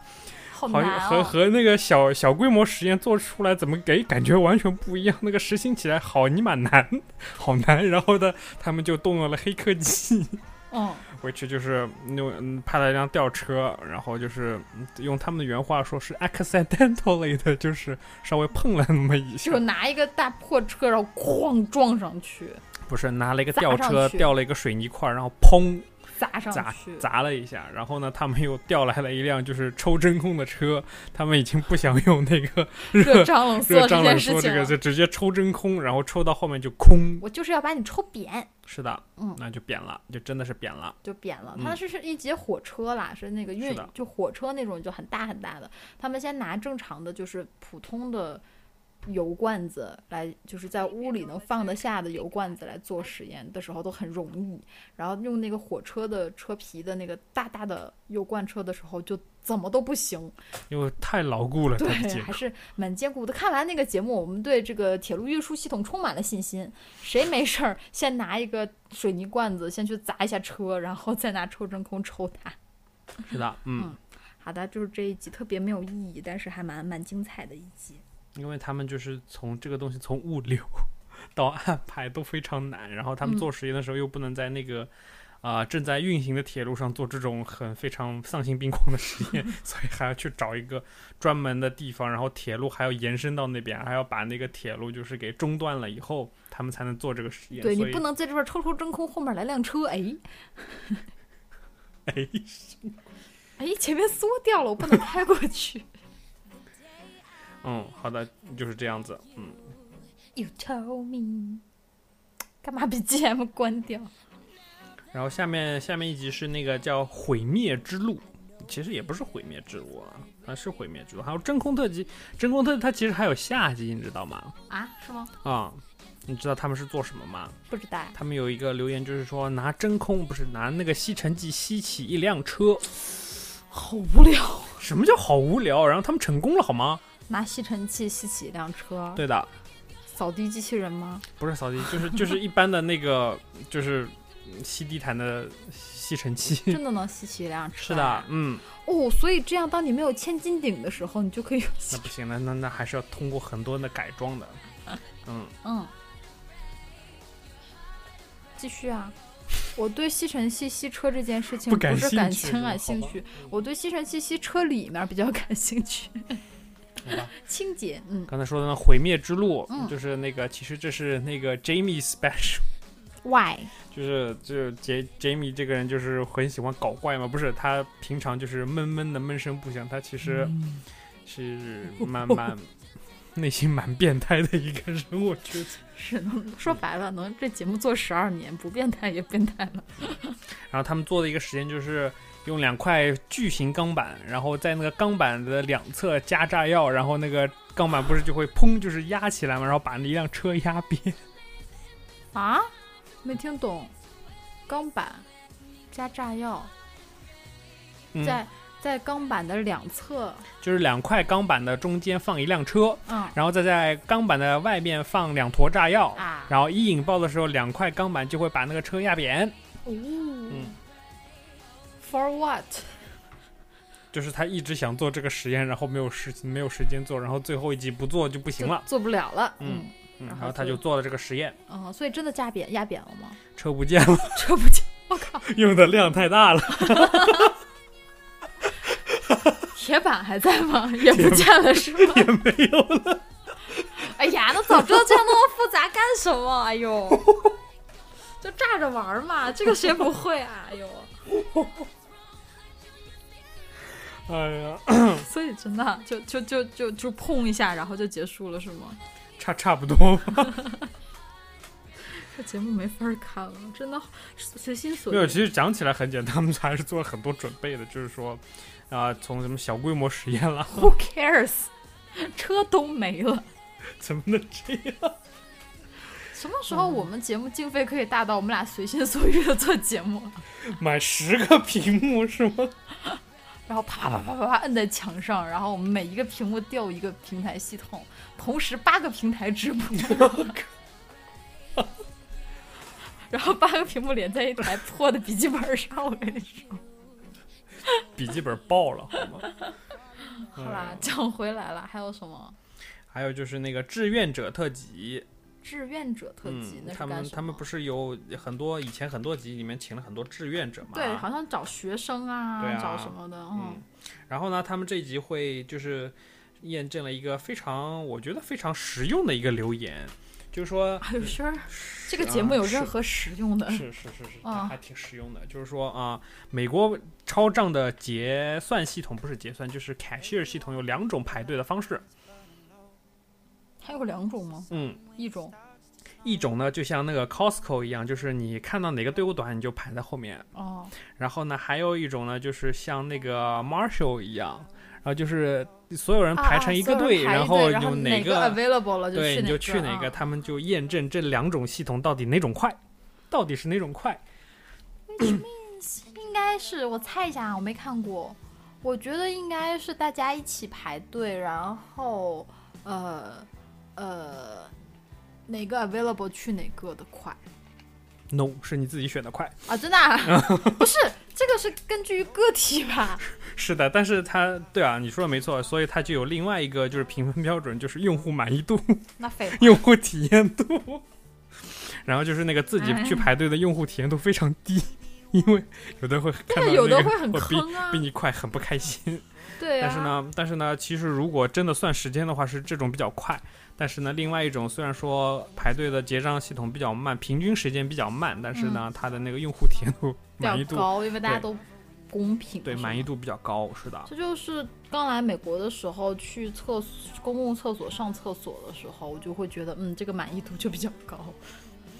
好和哦。和那个小小规模实验做出来怎么给感觉完全不一样，那个实行起来好尼玛难，<laughs> 好难。然后呢，他们就动用了黑科技。嗯，<laughs> which 就是用嗯派了一辆吊车，然后就是嗯用他们的原话说是 accidentally 的，就是稍微碰了那么一下就，拿一个大破车，然后哐撞上去，不是拿了一个吊车吊了一个水泥块，然后砰砸上砸去。砸了一下，然后呢，他们又调来了一辆就是抽真空的车，他们已经不想用那个 <laughs> 热热胀冷缩这热胀冷件事情了，缩这个，就直接抽真空，然后抽到后面就空。我就是要把你抽扁。是的，嗯那就扁了，就真的是扁了。就扁了。嗯它是是一节火车啦，是那个运就火车那种就很大很大的。他们先拿正常的就是普通的油罐子来，就是在屋里能放得下的油罐子来做实验的时候都很容易。然后用那个火车的车皮的那个大大的油罐车的时候就怎么都不行。因为太牢固了，对，还是蛮坚固的。看完那个节目，我们对这个铁路运输系统充满了信心。谁没事儿先拿一个水泥罐子先去砸一下车，然后再拿抽真空抽它。是的，嗯嗯好的，就是这一集特别没有意义，但是还蛮蛮精彩的一集。因为他们就是从这个东西从物流 <laughs> 到安排都非常难，然后他们嗯做实验的时候又不能在那个啊、正在运行的铁路上做这种很非常丧心病狂的实验，<laughs> 所以还要去找一个专门的地方，然后铁路还要延伸到那边，还要把那个铁路就是给中断了以后，他们才能做这个实验。对你不能在这边抽抽真空，后面来辆车，哎 <laughs> 哎，哎，前面缩掉了，我不能开过去。嗯，好的，就是这样子，嗯。You told me，干嘛 BGM 关掉？然后下面下面一集是那个叫《毁灭之路》，其实也不是毁灭之路啊，它是毁灭之路。还有真空特辑，真空特它其实还有下集，你知道吗？啊？是吗？啊、你知道他们是做什么吗？不知道。他们有一个留言就是说拿真空不是拿那个吸尘器吸起一辆车，好无聊。什么叫好无聊？然后他们成功了好吗？拿吸尘器吸起一辆车，对的，扫地机器人吗？不是扫地，就是就是一般的那个就是嗯吸地毯的吸尘器。<laughs> 真的能吸起一辆车？是的，。嗯，哦，所以这样，当你没有千斤顶的时候，你就可以那不行，那那那还是要通过很多的改装的。<laughs> 嗯，嗯，继续啊！我对吸尘器吸车这件事情不是感情感兴趣，我对吸尘器吸车里面比较 <laughs> 感兴趣。清洁，嗯刚才说的那毁灭之路，嗯就是那个，其实这是那个 Jamie special，，why？<laughs> 就是就是杰 Jamie 这个人就是很喜欢搞怪嘛，不是他平常就是闷闷的闷声不响，他其实嗯是蛮蛮内心蛮变态的一个人，我觉得。<laughs> 是能说白了，能这节目做十二年，不变态也变态了。<laughs> 然后他们做的一个实验就是用两块巨型钢板，然后在那个钢板的两侧加炸药，然后那个钢板不是就会砰，就是压起来嘛，然后把那一辆车压扁。啊？没听懂，钢板加炸药，嗯，在在钢板的两侧，就是两块钢板的中间放一辆车，嗯。然后再在钢板的外面放两坨炸药，啊，然后一引爆的时候，两块钢板就会把那个车压扁。哦。嗯，For what？就是他一直想做这个实验，然后没有时没有时间做，然后最后一集不做就不行了。做不了了。嗯然后他就就做了这个实验，嗯，所以真的压扁压扁了吗？车不见了，车不见，我靠，<laughs> 用的量太大了。铁板还在吗？也不见了是吗？<laughs> 也没有了。哎呀，那早知道这样那么复杂干什么？哎呦，<laughs> 就炸着玩嘛，这个谁不会啊？哎呦，哎呀，<laughs> 所以真的就就就就就碰一下，然后就结束了是吗？差差不多吧。<laughs> 这节目没法看了，真的随心所没有，其实讲起来很简单，他们还是做了很多准备的，就是说，啊、从什么小规模实验了，Who cares？车都没了。<laughs> 怎么能这样？什么时候我们节目经费可以大到我们俩随心所欲的做节目，买十个屏幕是吗？然后啪啪啪啪啪摁在墙上，然后我们每一个屏幕调一个平台系统，同时八个平台直播，然后八个屏幕连在一台破的笔记本上，我跟你说。笔记本爆了，好吗？好啦，讲回来了，还有什么还有就是那个志愿者特辑，志愿者特辑？嗯，那是他们他们不是有很多以前很多集里面请了很多志愿者嘛？对，好像找学生啊，对啊找什么的，嗯嗯，然后呢，他们这一集会就是验证了一个非常我觉得非常实用的一个留言，就是说还有事儿，这个节目有任何实用的？是是是是，嗯还挺实用的。就是说啊、美国超账的结算系统不是结算，就是 cashier 系统有两种排队的方式。还有两种吗？嗯，一种一种呢就像那个 Costco 一样，就是你看到哪个队伍短你就排在后面。哦，然后呢，还有一种呢就是像那个 Marshall 一样，然后就是所有人排成一个队，然后有哪个 available 了就对，你就去哪哪个，他们就验证这两种系统到底哪种快，到底是哪种快。<coughs> 应该是我猜一下啊，我没看过，我觉得应该是大家一起排队，然后呃呃哪个 available 去哪个的快 No，是你自己选的快。啊？真的、啊、<laughs> 不是这个是根据于个体吧？<laughs> 是的，但是它对啊，你说的没错，所以它就有另外一个就是评分标准，就是用户满意度、那废话，<laughs> 用户体验度。然后就是那个自己去哎排队的用户体验度非常低，因为有的会看到、那个、有的会很比坑啊比你快，很不开心。对啊。但是呢，但是呢，其实如果真的算时间的话，是这种比较快。但是呢，另外一种虽然说排队的结账系统比较慢，平均时间比较慢，但是呢，它的那个用户体验度、满意度，较高，因为大家都公平，对满意度比较高，是的。这就是刚来美国的时候去厕所公共厕所上厕所的时候，我就会觉得，嗯，这个满意度就比较高。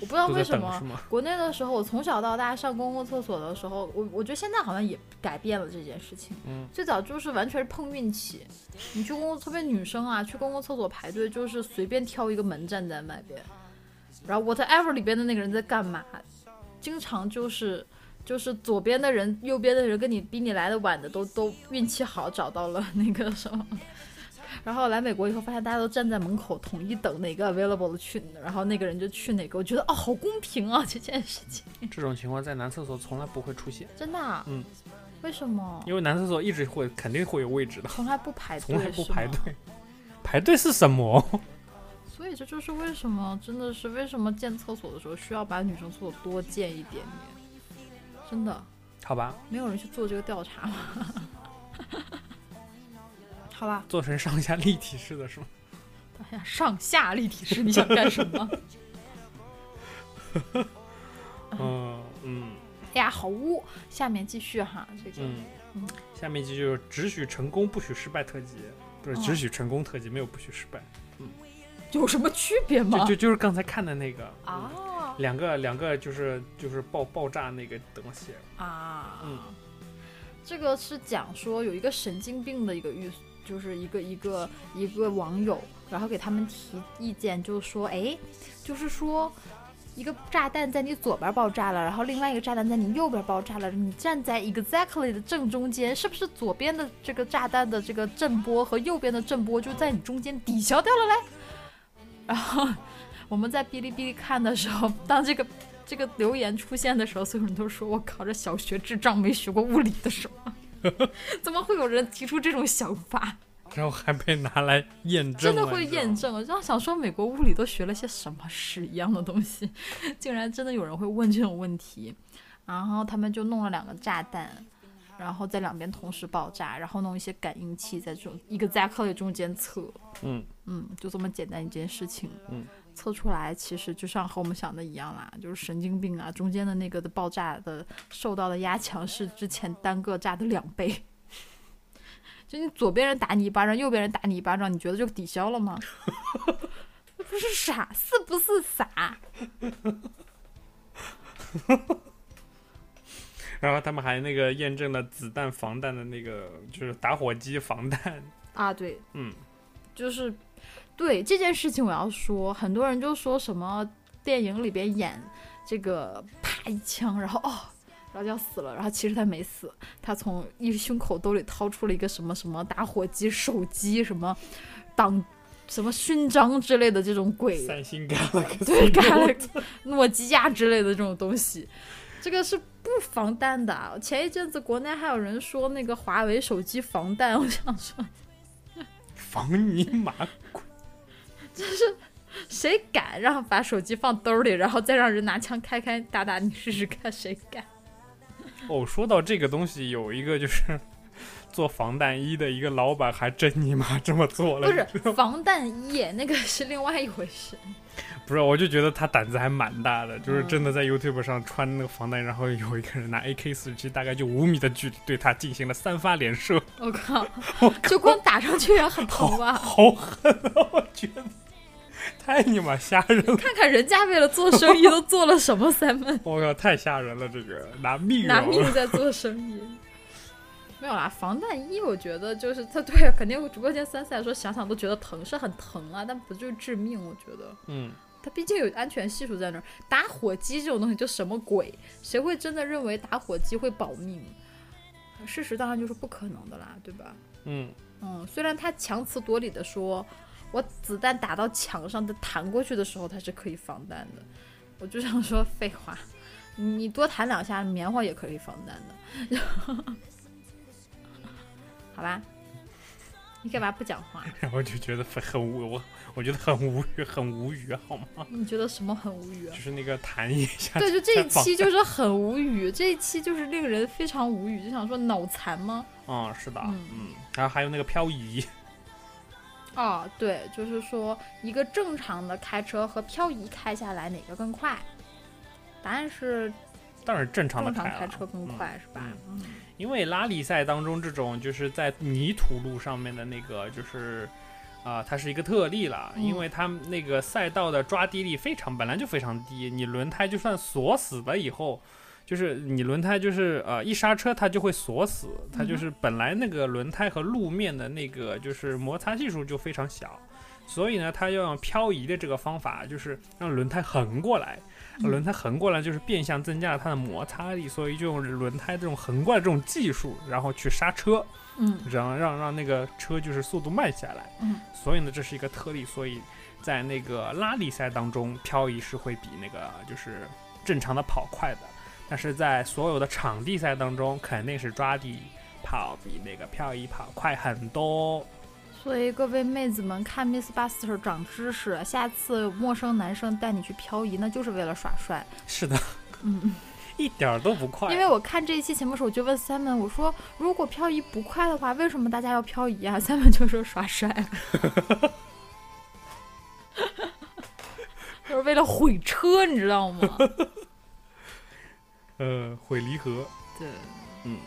我不知道为什么？国内的时候，我从小到大上公共厕所的时候，我我觉得现在好像也改变了这件事情。嗯，最早就是完全是碰运气，你去公共，特别女生啊，去公共厕所排队就是随便挑一个门站在外边，然后 whatever 里边的那个人在干嘛，经常就是就是左边的人、右边的人跟你比你来的晚的都都运气好找到了那个什么。然后来美国以后，发现大家都站在门口统一等哪个 available 的去，然后那个人就去哪个。我觉得哦，好公平啊这件事情，这种情况在男厕所从来不会出现，真的、啊。嗯，为什么？因为男厕所一直会肯定会有位置的，从来不排队，从来不排队。排队是什么？<laughs> 所以这就是为什么，真的是为什么建厕所的时候需要把女生厕所多建一点点，真的好吧，没有人去做这个调查吗？<laughs> 好吧，做成上下立体式的是吗？哎呀，上下立体式，你想干什么？<laughs> 嗯嗯哎呀，好污！下面继续哈，这个、嗯嗯下面就是只许成功不许失败特辑，不是哦只许成功特辑，没有不许失败。有什么区别吗？就就就是刚才看的那个，啊两个两个就是就是爆爆炸那个东西。啊，嗯这个是讲说有一个神经病的一个预，就是一个一个一个网友，然后给他们提意见，就说，哎，就是说。一个炸弹在你左边爆炸了，然后另外一个炸弹在你右边爆炸了，你站在 exactly 的正中间，是不是左边的这个炸弹的这个震波和右边的震波就在你中间抵消掉了嘞？<laughs> 然后我们在哔哩哔哩看的时候，当这个这个留言出现的时候，所有人都说：“我靠，这小学智障没学过物理的什么？<laughs> 怎么会有人提出这种想法？然后还被拿来验证，真的会验证。我就想说，美国物理都学了些什么屎一样的东西，<laughs> 竟然真的有人会问这种问题。然后他们就弄了两个炸弹，然后在两边同时爆炸，然后弄一些感应器在中一个 exactly 中间测。嗯嗯，就这么简单一件事情。嗯，测出来其实就像和我们想的一样啦，就是神经病啊，中间的那个的爆炸的受到的压强是之前单个炸的两倍。<laughs> 就你左边人打你一巴掌，右边人打你一巴掌，你觉得就抵消了吗？那 <laughs> 不是傻，是不是傻？<laughs> 然后他们还那个验证了子弹防弹的那个，就是打火机防弹。啊，对，嗯，就是对这件事情，我要说，很多人就说什么电影里边演这个啪一枪，然后哦，然后就要死了，然后其实他没死，他从一胸口兜里掏出了一个什么什么打火机、手机、什么党、什么勋章之类的这种鬼，三星 Galaxy，<laughs> <laughs> 诺基亚之类的这种东西，这个是不防弹的啊。前一阵子国内还有人说那个华为手机防弹，我想说。防你妈！<laughs> 谁敢让把手机放兜里，然后再让人拿枪开开打打你试试看？谁敢？<laughs> 哦，说到这个东西，有一个就是 <laughs> 做防弹衣的一个老板，还真你妈这么做了。不是防弹衣，那个是另外一回事。<laughs> 不是，我就觉得他胆子还蛮大的，就是嗯真的在 YouTube 上穿那个防弹，然后有一个人拿 AK 四十七，大概就五米的距离对他进行了三发连射，我靠，就光打上去也很疼吧？好狠啊！我觉得 <laughs> 太你妈吓人了，看看人家为了做生意都做了什么，三门我靠，太吓人了！这个拿命拿啊！命在做生意。没有啦，防弹衣我觉得就是它对，肯定直播间三赛说想想都觉得疼，是很疼啊，但不就是致命？我觉得。嗯，它毕竟有安全系数在那儿。打火机这种东西就什么鬼？谁会真的认为打火机会保命？事实当然就是不可能的啦，对吧？嗯，嗯，虽然他强词夺理的说，我子弹打到墙上的弹过去的时候，它是可以防弹的。我就想说废话，你多弹两下，棉花也可以防弹的。<laughs> 好吧，你干嘛不讲话？<laughs> 然后就觉得很很无，我我觉得很无语，很无语，好吗？你觉得什么很无语啊就？是那个弹一下，对，就这一期就是很无语，这一期就是令人非常无语，就想说脑残吗？嗯，是的，嗯嗯，然后还有那个漂移，哦，对，就是说一个正常的开车和漂移开下来哪个更快？答案是当然正常的开车更快，是吧？嗯因为拉力赛当中这种就是在泥土路上面的那个就是。啊、它是一个特例了，嗯因为它那个赛道的抓地力非常本来就非常低，你轮胎就算锁死了以后，就是你轮胎就是呃一刹车它就会锁死，它就是本来那个轮胎和路面的那个就是摩擦系数就非常小，所以呢，它要用漂移的这个方法，就是让轮胎横过来，嗯。轮胎横过来就是变相增加了它的摩擦力，所以就用轮胎这种横过来这种技术，然后去刹车，嗯。让让让那个车就是速度慢下来。嗯，所以呢，这是一个特例，所以在那个拉力赛当中，漂移是会比那个就是正常的跑快的，但是在所有的场地赛当中，肯定是抓地跑比那个漂移跑快很多。所以各位妹子们看 Miss Buster 长知识，下次陌生男生带你去漂移，那就是为了耍帅。是的，嗯，一点儿都不快。因为我看这一期节目的时候，我就问 Simon，我说如果漂移不快的话，为什么大家要漂移啊？<laughs> Simon 就说耍帅，<laughs> 就是为了毁车，你知道吗？呃，毁离合。对，嗯，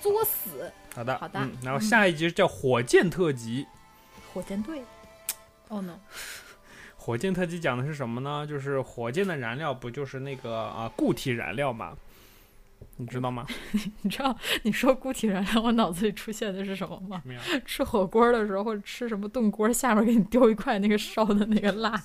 作死好的，好的嗯，然后嗯下一集叫火箭特辑。火箭队。Oh no！<laughs> 火箭特辑讲的是什么呢？就是火箭的燃料不就是那个啊、固体燃料嘛？你知道吗？<laughs> 你知道你说固体燃料，我脑子里出现的是什么吗？没有。吃火锅的时候或者吃什么炖锅，下面给你丢一块那个烧的那个蜡。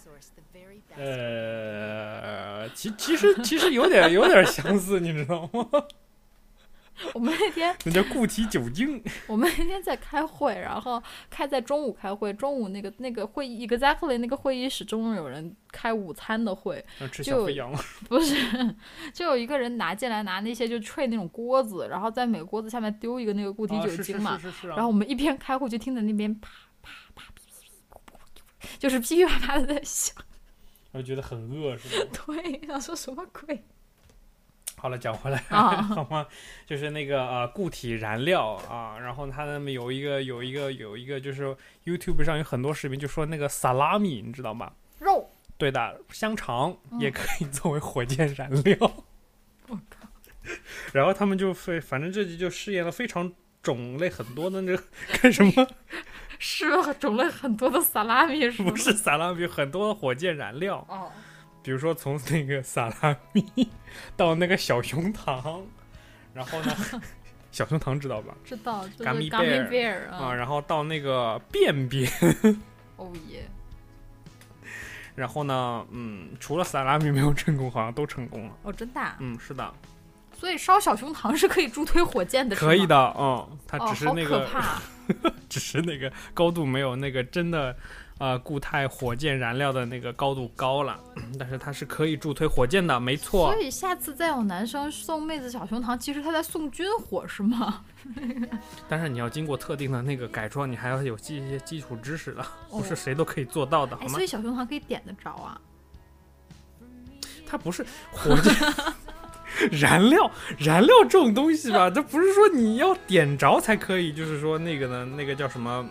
呃，其其实其实有点有点相似，你知道吗？<laughs> 我们那天那叫固体酒精。<laughs> 我们那天在开会，然后开在中午开会，中午那个那个会议 exactly 那个会议室中有人开午餐的会，吃就小肥羊。<laughs> 不是，就有一个人拿进来拿那些就吹那种锅子，然后在每个锅子下面丢一个那个固体酒精嘛，是是是是啊然后我们一边开会就听着那边啪啪啪，就是噼噼啪啪的在响。我觉得很饿，是吧？<laughs> 对，<laughs> 想说什么鬼？好了，讲回来、<laughs> 啊好吗？就是那个呃固体燃料啊，然后他那么有一个有一个有一个就是 YouTube 上有很多视频，就说那个萨拉米，你知道吗？肉，对的，香肠嗯也可以作为火箭燃料。我靠！然后他们就非反正这集就试验了非常种类很多的那个干什么？是种类很多的萨拉米是吗？不是萨拉米，很多的火箭燃料，哦，比如说从那个萨拉米到那个小熊糖，然后呢，<laughs> 小熊糖知道吧？知道，就是 Gummy gummy bear，bear 啊，然后到那个便便，哦耶，<laughs> 然后呢，嗯，除了萨拉米没有成功，好像都成功了。哦真的啊，嗯，是的，所以烧小熊糖是可以助推火箭的。可以的，嗯，它哦，只是那个，可怕！<laughs> 只是那个高度没有那个真的，呃，固态火箭燃料的那个高度高了，但是它是可以助推火箭的，没错所。以下次再有男生送妹子小熊糖，其实他在送军火是吗？<laughs> 但是你要经过特定的那个改装，你还要有基一些基础知识的，不是哦谁都可以做到的，好哎，吗所？以小熊糖可以点得着啊？它不是火箭 <laughs> 燃料，燃料这种东西吧，<laughs> 这不是说你要点着才可以，就是说那个呢，那个叫什么，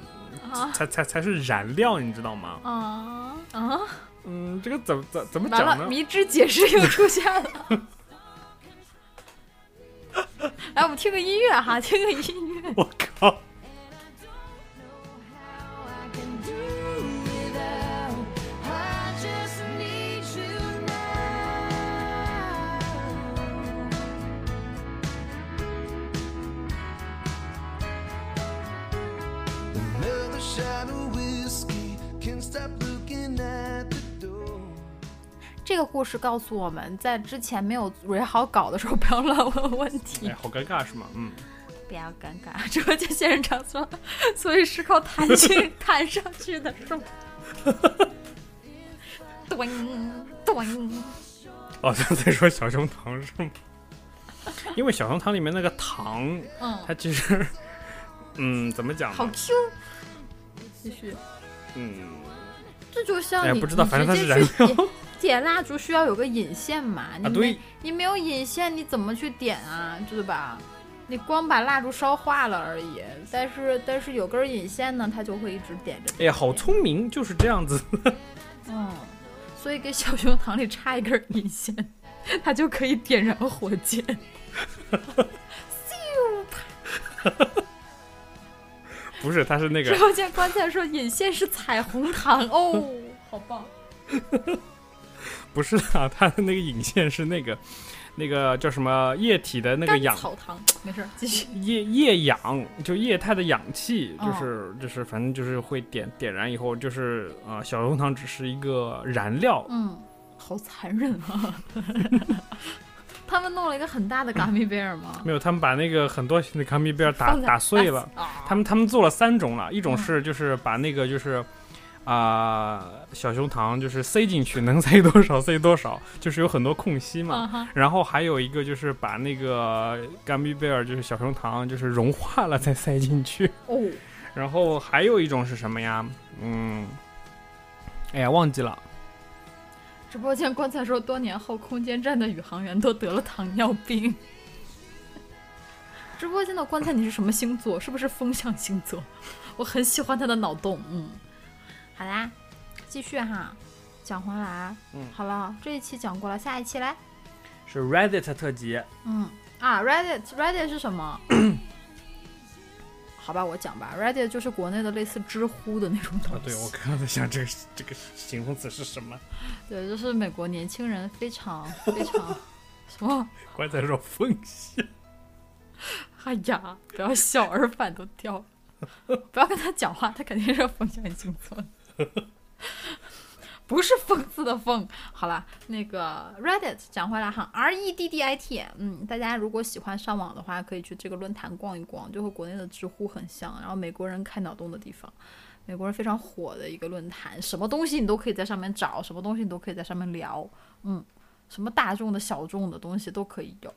啊才才才是燃料，你知道吗？啊啊！嗯，这个怎么怎怎么讲呢？迷之解释又出现了。<laughs> 来，我们听个音乐哈，听个音乐。我靠！这个故事告诉我们在之前没有蕊好稿的时候，<laughs> 不要乱问问题哎，，好尴尬是吗？嗯，不要尴尬。这个就仙人掌说，所以是靠弹性 <laughs> 弹上去的，是吗？咚咚，好像在说小熊糖是吗？因为小熊糖里面那个糖，嗯，它其实，嗯，怎么讲好？Q。继续，嗯，这就像你，哎不知道反正它是直接去点点蜡烛需要有个引线嘛，你啊，没、对，你没有引线，你怎么去点啊？对吧？你光把蜡烛烧化了而已，但是但是有根引线呢，它就会一直点着。哎呀，好聪明，就是这样子。嗯，所以给小熊糖里插一根引线，<laughs> 它就可以点燃火箭。<laughs> 不是，它是那个然后见关键说引线是彩虹糖哦，好棒！<laughs> 不是啊，它的那个引线是那个那个叫什么液体的那个氧草糖，没事儿，继续。液液氧，就液态的氧气，哦就是、就是反正就是会点点燃以后，就是啊、呃小红糖只是一个燃料，嗯，好残忍啊！<laughs> 他们弄了一个很大的 gummy bear 吗？没有，他们把那个很多那卡米贝尔打打碎了。啊他们他们做了三种了，一种嗯是就是把那个就是啊、小熊糖就是塞进去，能塞多少塞多少，就是有很多空隙嘛。然后还有一个就是把那个 gummy bear 就是小熊糖就是融化了再塞进去。哦，然后还有一种是什么呀？嗯，哎呀，忘记了。直播间棺材说，多年后空间站的宇航员都得了糖尿病。直播间的棺材，你是什么星座？是不是风象星座？我很喜欢他的脑洞。嗯，好啦，继续哈，讲回来。嗯好了，这一期讲过了，下一期来。是 Reddit 特辑，嗯啊，Reddit Reddit 是什么？<coughs> 好吧，我讲吧。Reddit 就是国内的类似知乎的那种东西。啊，对我刚刚在想这个这个形容词是什么？<laughs> 对，就是美国年轻人非常 <laughs> 非常什么？棺材说风向，<laughs> 哎呀，不要笑，耳返都掉了。不要跟他讲话，他肯定是风象星座的，<laughs> 不是讽刺的讽。好了，那个 Reddit 讲回来哈，R E D D I T，嗯，大家如果喜欢上网的话，可以去这个论坛逛一逛，就和国内的知乎很像，然后美国人开脑洞的地方。美国人非常火的一个论坛，什么东西你都可以在上面找，什么东西你都可以在上面聊，嗯，什么大众的、小众的东西都可以有，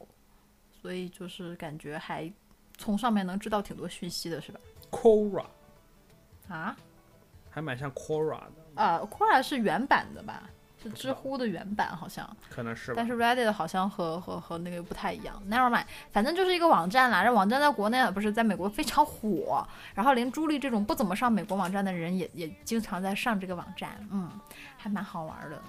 所以就是感觉还从上面能知道挺多讯息的，是吧？Quora 啊，还蛮像 Quora 的，呃，Quora 是原版的吧？是知乎的原版好像，可能是吧但。是 Reddit 好像和和和那个不太一样。Never mind，反正就是一个网站啦。这网站在国内不是在美国非常火，然后连朱莉这种不怎么上美国网站的人也也经常在上这个网站，嗯，还蛮好玩的，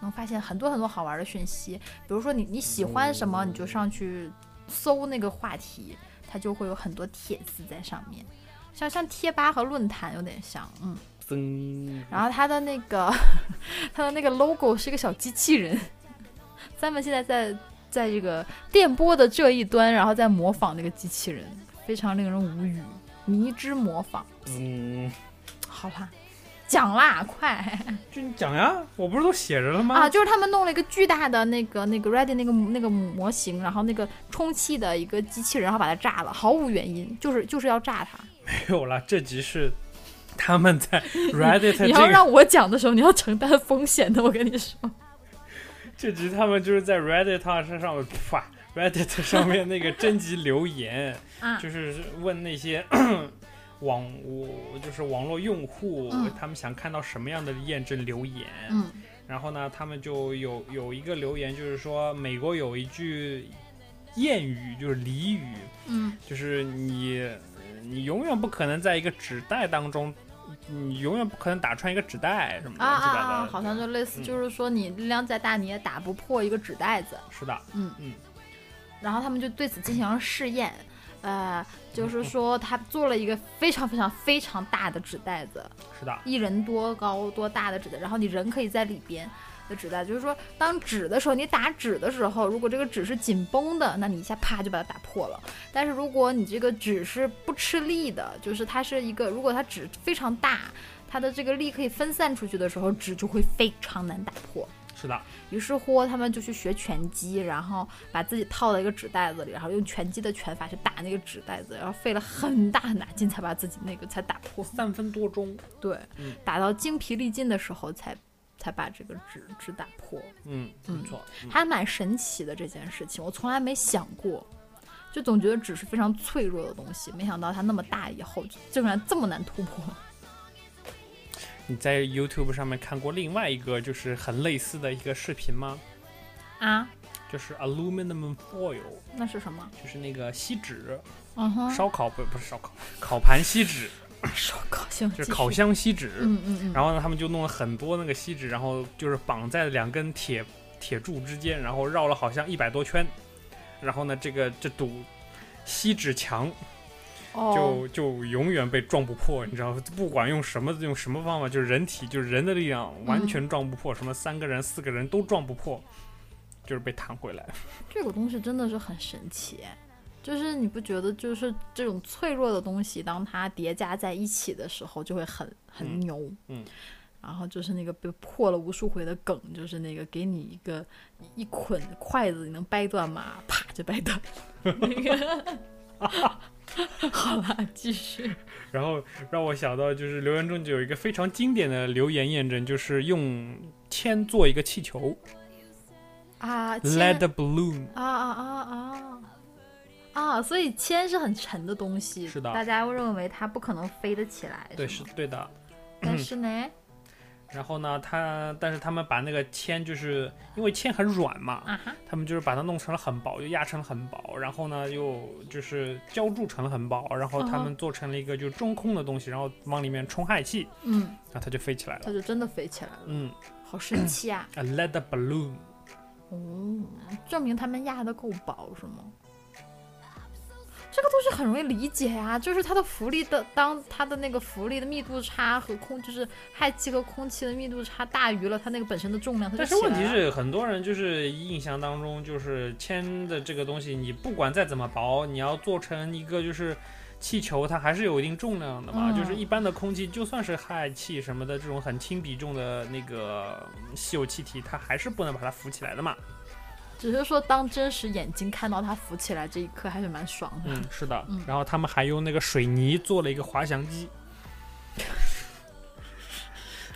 能发现很多很多好玩的讯息。比如说你你喜欢什么，你就上去搜那个话题，它就会有很多帖子在上面。像像贴吧和论坛有点像，嗯，增然后它的那个 <laughs> 它的那个 logo 是一个小机器人。<laughs> 咱们现在在在这个电波的这一端，然后在模仿那个机器人，非常令人无语，迷之模仿。嗯，好啦，讲啦，快 <laughs> 就你讲呀，我不是都写着了吗？啊！就是他们弄了一个巨大的那个那个 Ready 那个那个模型，然后那个充气的一个机器人，然后把它炸了，毫无原因，就是就是要炸它。没有啦，这集是他们在 <laughs> Reddit 这个你要让我讲的时候，你要承担风险的，我跟你说。<laughs> 这集他们就是在 Reddit 上上啪 Reddit <laughs> 上面那个征集留言，啊就是问那些网我就是网络用户，嗯他们想看到什么样的验证留言。嗯然后呢，他们就有有一个留言，就是说美国有一句谚语，就是俚语，嗯就是你你永远不可能在一个纸袋当中，你永远不可能打穿一个纸袋什么啊啊乱七八糟的。啊！好像就类似，嗯就是说你力量再大，你也打不破一个纸袋子。是的，嗯嗯。然后他们就对此进行了试验，呃，就是说他做了一个非常非常非常大的纸袋子，是的，一人多高多大的纸袋，然后你人可以在里边的纸袋，就是说当纸的时候，你打纸的时候，如果这个纸是紧绷的，那你一下啪就把它打破了。但是如果你这个纸是不吃力的，就是它是一个，如果它纸非常大，它的这个力可以分散出去的时候，纸就会非常难打破。是的，于是乎，他们就去学拳击，然后把自己套在一个纸袋子里，然后用拳击的拳法去打那个纸袋子，然后费了很大很大劲才把自己那个才打破。三分多钟，对，嗯打到精疲力尽的时候才才把这个纸纸打破，嗯，没错，嗯还蛮神奇的这件事情，我从来没想过。就总觉得纸是非常脆弱的东西，没想到它那么大以后，竟然这么难突破。<laughs> 你在 YouTube 上面看过另外一个就是很类似的一个视频吗？啊，就是 aluminum foil，那是什么？就是那个锡纸，嗯哼，烧烤不不是烧烤，<laughs> 烤盘锡纸，烧烤箱，就是烤。箱锡纸。嗯嗯嗯。然后呢，他们就弄了很多那个锡纸，然后就是绑在两根铁铁柱之间，然后绕了好像一百多圈。然后呢，这个这堵锡纸墙哦，就就永远被撞不破，你知道，不管用什么用什么方法，就是人体就是人的力量嗯完全撞不破，什么三个人四个人都撞不破，就是被弹回来。这个东西真的是很神奇，就是你不觉得就是这种脆弱的东西，当它叠加在一起的时候，就会很很嗯牛。嗯然后就是那个被破了无数回的梗，就是那个给你一个一捆筷子，你能掰断吗？啪就掰断。那个，好了，继续。然后让我想到就是留言中就有一个非常经典的留言验证，就是用铅做一个气球啊，，lead balloon。啊啊啊啊啊！所以铅是很沉的东西，是的大家会认为它不可能飞得起来，对，是对的。但是呢，然后呢，他但是他们把那个铅，就是因为铅很软嘛，啊哈，他们就是把它弄成了很薄，又压成了很薄，然后呢又就是浇筑成了很薄，然后他嗯们做成了一个就是中空的东西，然后往里面充氦气，嗯，然后它就飞起来了。它就真的飞起来了，嗯好神奇啊！<clears throat> a lead balloon，哦，证明他们压的够薄是吗？这个东西很容易理解呀、就是它的浮力的，当它的那个浮力的密度差和空，就是氦气和空气的密度差大于了它那个本身的重量，它就但是问题是，很多人就是印象当中，就是铅的这个东西，你不管再怎么薄，你要做成一个就是气球，它还是有一定重量的嘛。嗯就是一般的空气，就算是氦气什么的这种很轻比重的那个稀有气体，它还是不能把它浮起来的嘛。只是说当真实眼睛看到它浮起来这一刻，还是蛮爽的。嗯，是的。嗯然后他们还用那个水泥做了一个滑翔机，<laughs>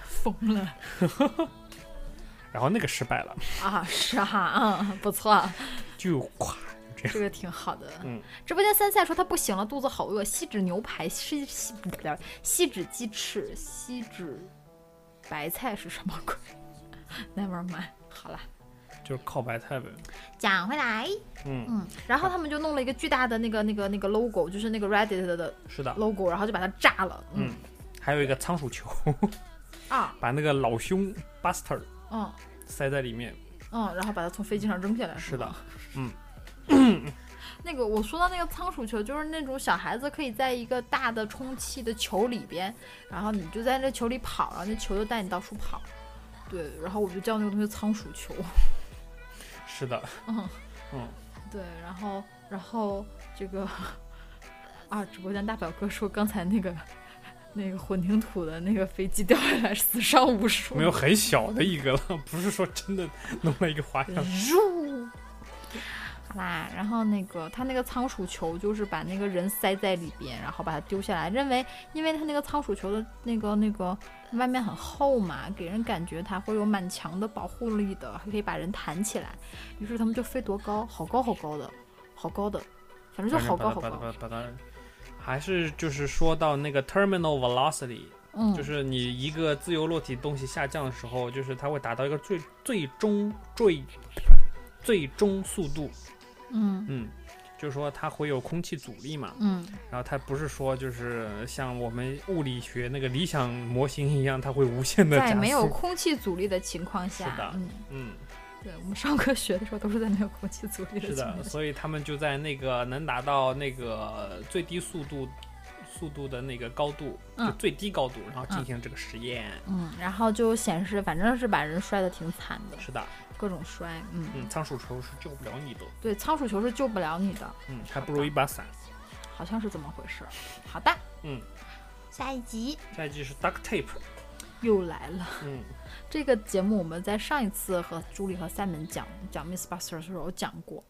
疯了 <laughs> 然后那个失败了，啊！是哈，嗯，不错，就咵。这个挺好的。嗯，直播间三赛说他不行了，肚子好饿，锡纸牛排、锡锡锡纸鸡翅、锡纸白菜是什么鬼？<laughs> Never mind，好了，就是靠白菜呗。讲回来，嗯，嗯，然后他们就弄了一个巨大的那个那个那个 logo，就是那个 Reddit 的是的。logo，然后就把它炸了。嗯，还有一个仓鼠球，啊，<laughs> 把那个老兄 Buster 嗯塞在里面。嗯，然后把它从飞机上扔下来。是的，嗯。<coughs> 那个我说到那个仓鼠球，就是那种小孩子可以在一个大的充气的球里边，然后你就在那球里跑，然后那球就带你到处跑。对，然后我就叫那个东西仓鼠球。是的，嗯嗯，对，然后然后这个啊，直播间大表哥说刚才那个那个混凝土的那个飞机掉下来，死伤无数。没有很小的一个了，不是说真的弄了一个滑翔 <laughs> 啦，然后那个他那个仓鼠球就是把那个人塞在里边，然后把它丢下来，认为因为他那个仓鼠球的那个那个外面很厚嘛，给人感觉它会有蛮强的保护力的，还可以把人弹起来。于是他们就飞多高，好高好高的，好高的，反正就好高好高。把它把它，还是就是说到那个 terminal velocity，、嗯，就是你一个自由落体东西下降的时候，就是它会达到一个最最终最最终速度，嗯。嗯，就是说它会有空气阻力嘛，嗯。然后它不是说就是像我们物理学那个理想模型一样，它会无限的。在没有空气阻力的情况下，是的嗯，嗯，对我们上课学的时候都是在没有空气阻力是的，情况下。所以他们就在那个能达到那个最低速度速度的那个高度，就嗯。最低高度，然后进行这个实验。嗯，然后就显示，反正是把人摔得挺惨的，是的，各种摔。嗯，嗯，仓鼠球是救不了你的，对，仓鼠球是救不了你的，嗯，还不如一把伞。好像是这么回事。好的，嗯，<laughs> 下一集下一集是 duct tape，又来了。嗯，<laughs> 这个节目我们在上一次和朱莉和 Simon 讲讲 Miss Buster 的时候有讲过，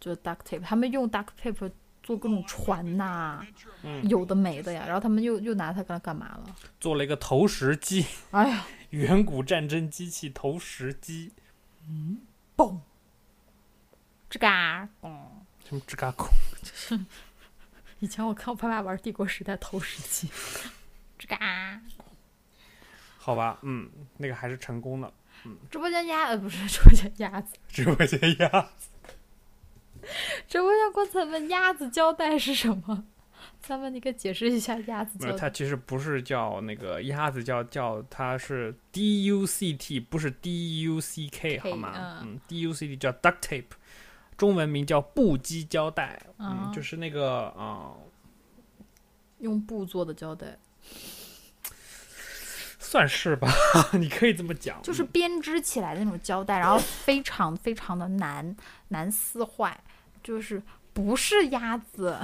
就是 duct tape，他们用 duct tape 做各种船呐、嗯有的没的呀。然后他们又又拿它干干嘛了？做了一个投石机，哎呀，远古战争机器投石机，嘣，吱嘎，嘣。什么吱嘎嘣？就是，以前我看我爸爸玩帝国时代投石机，<laughs> 吱嘎。好吧，嗯，那个还是成功的。嗯直播间鸭呃不是直播间鸭子，直播间鸭子，<laughs> 直播间刚才问鸭子胶带是什么？咱们你给解释一下鸭子 <laughs> 没有，胶带。它其实不是叫那个鸭子叫叫它是 D U C T，不是 D U C K 好吗？嗯嗯，D U C T 叫 duct tape，中文名叫布基胶带，嗯，嗯就是那个啊、用布做的胶带，<laughs> 算是吧，<laughs> 你可以这么讲，就是编织起来的那种胶带，然后非常非常的难难撕坏，就是不是鸭子。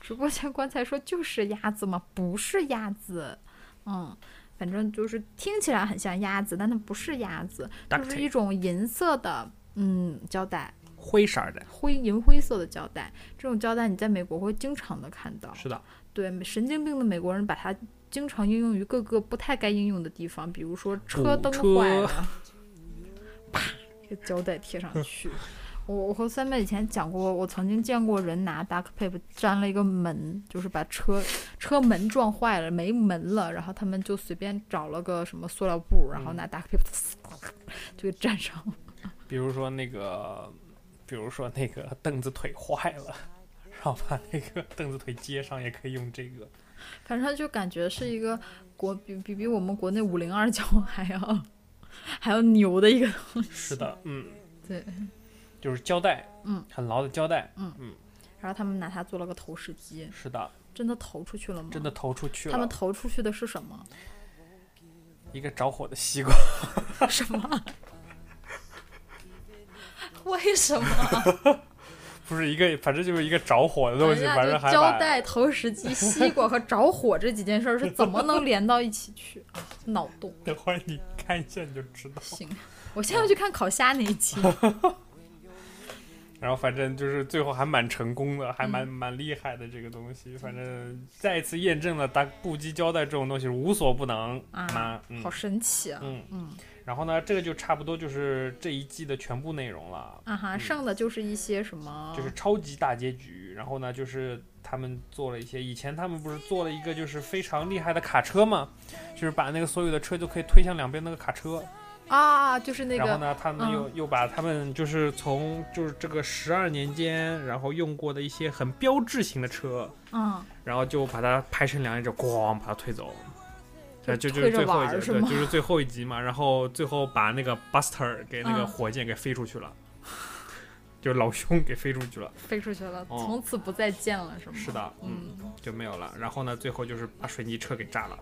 直播间刚才说就是鸭子吗？不是鸭子，嗯，反正就是听起来很像鸭子，但它不是鸭子就是一种银色的嗯胶带，灰色儿的，灰银灰色的胶带。这种胶带你在美国会经常的看到，是的，对，神经病的美国人把它经常应用于各个不太该应用的地方，比如说车灯坏了，啪，一个胶带贴上去。<laughs> 我我和三妹以前讲过，我曾经见过人拿 duct tape 粘了一个门，就是把车车门撞坏了，没门了，然后他们就随便找了个什么塑料布，然后拿 duct tape 就给粘上了。<laughs> 比如说那个，比如说那个凳子腿坏了，然后把那个凳子腿接上，也可以用这个。反正就感觉是一个国比比比我们国内五零二 <laughs> 胶还要还要牛的一个东西。是的，嗯，对，就是胶带，嗯，很牢的胶带，嗯嗯然后他们拿它做了个投石机，是的，真的投出去了吗？真的。投出去了。他们投出去的是什么？一个着火的西瓜，<laughs> 什么？<laughs> 为什么？<laughs> 不是一个，反正就是一个着火的东西，反正还胶带、投石机、西瓜和着火这几件事儿是怎么能连到一起去？啊脑洞。等会儿你看一下你就知道。行，我现在要去看烤虾那一期。然后反正就是最后还蛮成功的，还蛮、蛮厉害的这个东西。反正再一次验证了打布基胶带这种东西无所不能啊。嗯好神奇啊！嗯嗯然后呢，这个就差不多就是这一季的全部内容了。啊哈，剩的就是一些什么，就是超级大结局。然后呢，就是他们做了一些，以前他们不是做了一个就是非常厉害的卡车嘛，就是把那个所有的车就可以推向两边那个卡车。啊，就是那个然后呢，他们又、嗯又把他们就是从就是这个十二年间，然后用过的一些很标志型的车，嗯，然后就把它拍成两页，就咣把它推走。呃，就就是最后一集，对，就是最后一集嘛。然后最后把那个 Buster 给那个嗯火箭给飞出去了，就老兄给飞出去了。飞出去了，哦从此不再见了，是吗？是的，嗯，就没有了。然后呢，最后就是把水泥车给炸了。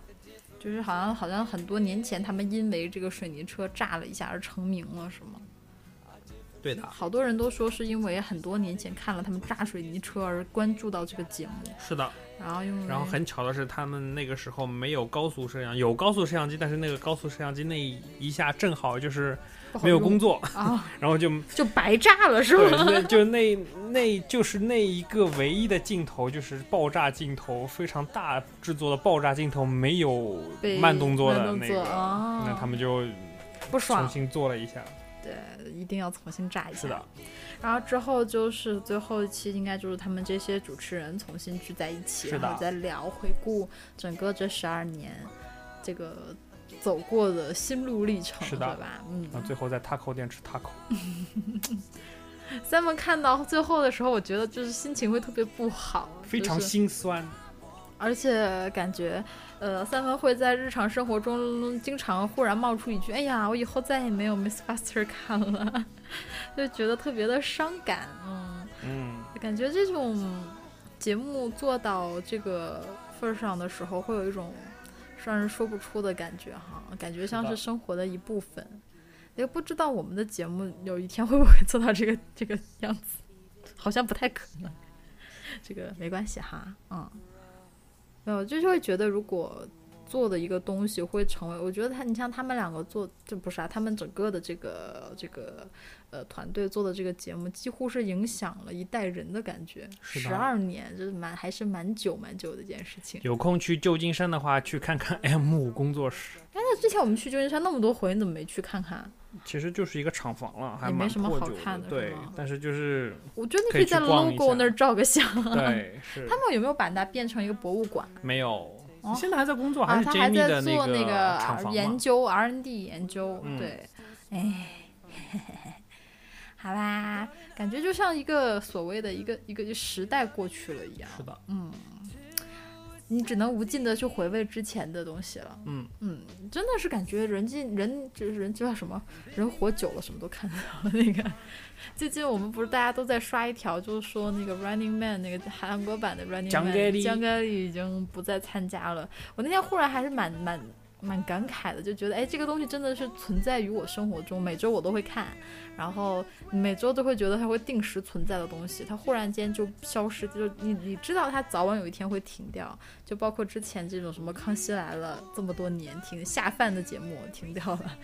就是好像好像很多年前他们因为这个水泥车炸了一下而成名了，是吗？对的，好多人都说是因为很多年前看了他们炸水泥车而关注到这个节目，是的。然后用然后很巧的是，他们那个时候没有高速摄像，有高速摄像机，但是那个高速摄像机那一下正好就是没有工作，啊，<laughs> 然后就就白炸了，是对，吗？那就那那就是那一个唯一的镜头，就是爆炸镜头，非常大制作的爆炸镜头，没有慢动作的那个，啊那他们就不爽，重新做了一下。对，一定要重新炸一下。是的，然后之后就是最后一期，应该就是他们这些主持人重新聚在一起，然后再聊回顾整个这十二年这个走过的心路历程，是的对吧？嗯然，后最后在 taco 店吃 taco，<laughs> 三们看到最后的时候，我觉得就是心情会特别不好，非常就是心酸。而且感觉，呃，三文会在日常生活中经常忽然冒出一句：“哎呀，我以后再也没有 Miss Buster 看了”，<laughs> 就觉得特别的伤感。嗯，嗯，感觉这种节目做到这个份儿上的时候，会有一种让人说不出的感觉哈，感觉像是生活的一部分。也不知道我们的节目有一天会不会做到这个这个样子，好像不太可能。这个没关系哈，嗯，没有，就是会觉得如果做的一个东西会成为，我觉得他，你像他们两个做，这不是啊，他们整个的这个这个呃团队做的这个节目，几乎是影响了一代人的感觉，十二年，就是蛮还是蛮久蛮久的一件事情。有空去旧金山的话，去看看 M 五工作室，哎，那之前我们去旧金山那么多回，你怎么没去看看？其实就是一个厂房了，还也没蛮什么好看的是对吗，但是就是我觉得你可以以在 logo 那儿照个相。对是他们有没有把它变成一个博物馆？没有。哦。现在还在工作，还，是他还 Jamie 在的做那个厂房嘛？研究 R&D 研究，嗯。对，哎，<laughs> 好吧，感觉就像一个所谓的一个一个时代过去了一样，是的，嗯，你只能无尽的去回味之前的东西了，嗯嗯，真的是感觉人进人就是人就叫什么，人活久了什么都看得到 <laughs> 那个。最近我们不是大家都在刷一条，就是说那个 Running Man 那个韩国版的 Running Man 盖里姜盖里已经不再参加了。我那天忽然还是蛮蛮蛮感慨的，就觉得哎，这个东西真的是存在于我生活中，每周我都会看，然后每周都会觉得它会定时存在的东西，它忽然间就消失，就你你知道它早晚有一天会停掉，就包括之前这种什么《康熙来了》这么多年停下饭的节目停掉了，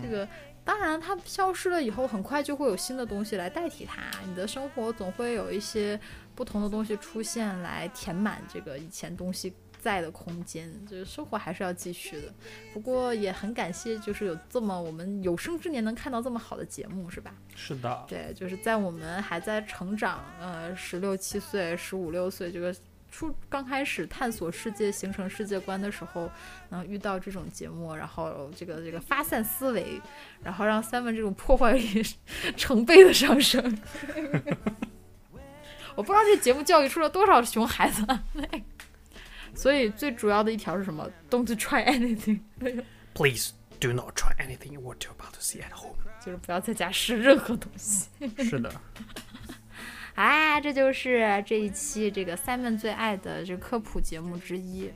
这个。当然，它消失了以后，很快就会有新的东西来代替它。你的生活总会有一些不同的东西出现，来填满这个以前东西在的空间，就是生活还是要继续的。不过也很感谢，就是有这么我们有生之年能看到这么好的节目，是吧？是的，对，就是在我们还在成长，呃，十六七岁、十五六岁这个初刚开始探索世界、形成世界观的时候，能遇到这种节目，然后这个这个发散思维，然后让 Seven 这种破坏力 <laughs> 成倍的上升。<laughs> 我不知道这节目教育出了多少熊孩子，<laughs> 所以最主要的一条是什么？Don't try anything，Please <laughs> do not try anything what you're about to see at home。就是不要在家试任何东西。<laughs> 是的，<laughs> 啊，这就是这一期这个 Simon 最爱的这个科普节目之一。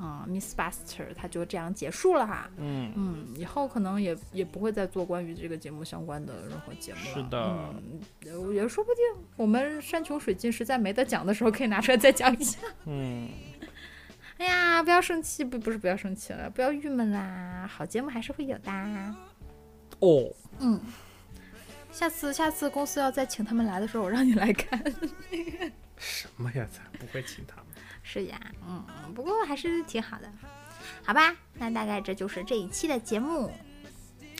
嗯，Miss Buster，它就这样结束了哈。嗯，嗯，以后可能也也不会再做关于这个节目相关的任何节目了。是的也说不定我们山穷水尽实在没得讲的时候，可以拿出来再讲一下。嗯，哎呀，不要生气，不不是不要生气了，不要郁闷啦，好节目还是会有的。哦，嗯，下次下次公司要再请他们来的时候，我让你来看。什么呀？咱不会请他们。<laughs> 是呀，嗯，不过还是挺好的，好吧？那大概这就是这一期的节目。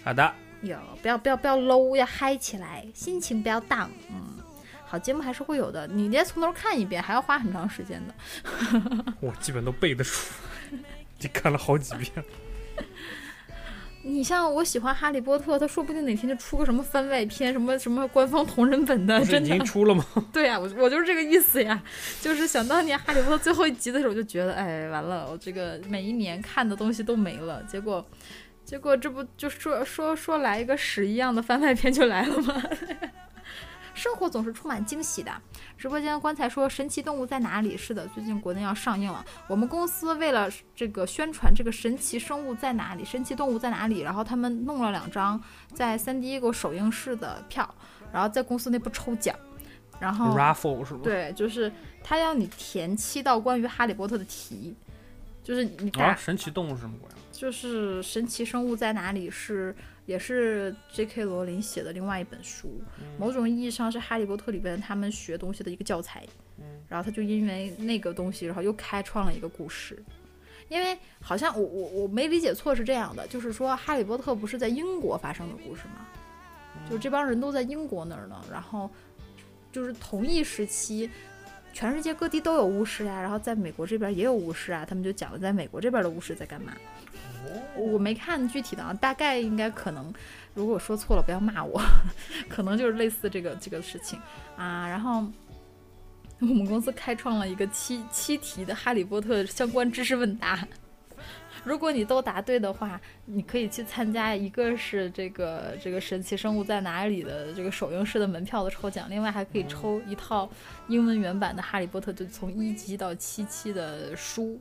好的，有，不要不要不要 low，要嗨起来，心情不要 down。嗯，好节目还是会有的，你连从头看一遍还要花很长时间的。<laughs> 我基本都背得出，你看了好几遍。<laughs> 你像我喜欢哈利波特，他说不定哪天就出个什么番外篇，什么什么官方同人本的，真的经出了吗？<laughs> 对呀、我我就是这个意思呀，就是想当年《哈利波特》最后一集的时候，就觉得，哎，完了，我这个每一年看的东西都没了，结果，结果这不就说说说来一个屎一样的番外篇就来了吗？生活总是充满惊喜的。直播间棺材说《神奇动物在哪里》是的，最近国内要上映了。我们公司为了这个宣传这个神奇生物在哪里、神奇动物在哪里，然后他们弄了两张在三 D 一个首映式的票，然后在公司内部抽奖，然后 Raffle 是吧？对，就是他要你填七道关于哈利波特的题，就是你答，啊，神奇动物是什么鬼啊？就是神奇生物在哪里是也是 J.K. 罗琳写的另外一本书，某种意义上是哈利波特里边他们学东西的一个教材。然后他就因为那个东西，然后又开创了一个故事。因为好像我我我没理解错是这样的，就是说哈利波特不是在英国发生的故事吗？就这帮人都在英国那儿呢，然后就是同一时期，全世界各地都有巫师呀，然后在美国这边也有巫师啊，他们就讲了在美国这边的巫师在干嘛。我没看具体的啊，大概应该可能，如果我说错了不要骂我，<laughs> 可能就是类似这个这个事情啊。然后我们公司开创了一个七七题的哈利波特相关知识问答。如果你都答对的话，你可以去参加一个是这个这个神奇生物在哪里的这个首映式的门票的抽奖，另外还可以抽一套英文原版的《哈利波特》，就从一级到七期的书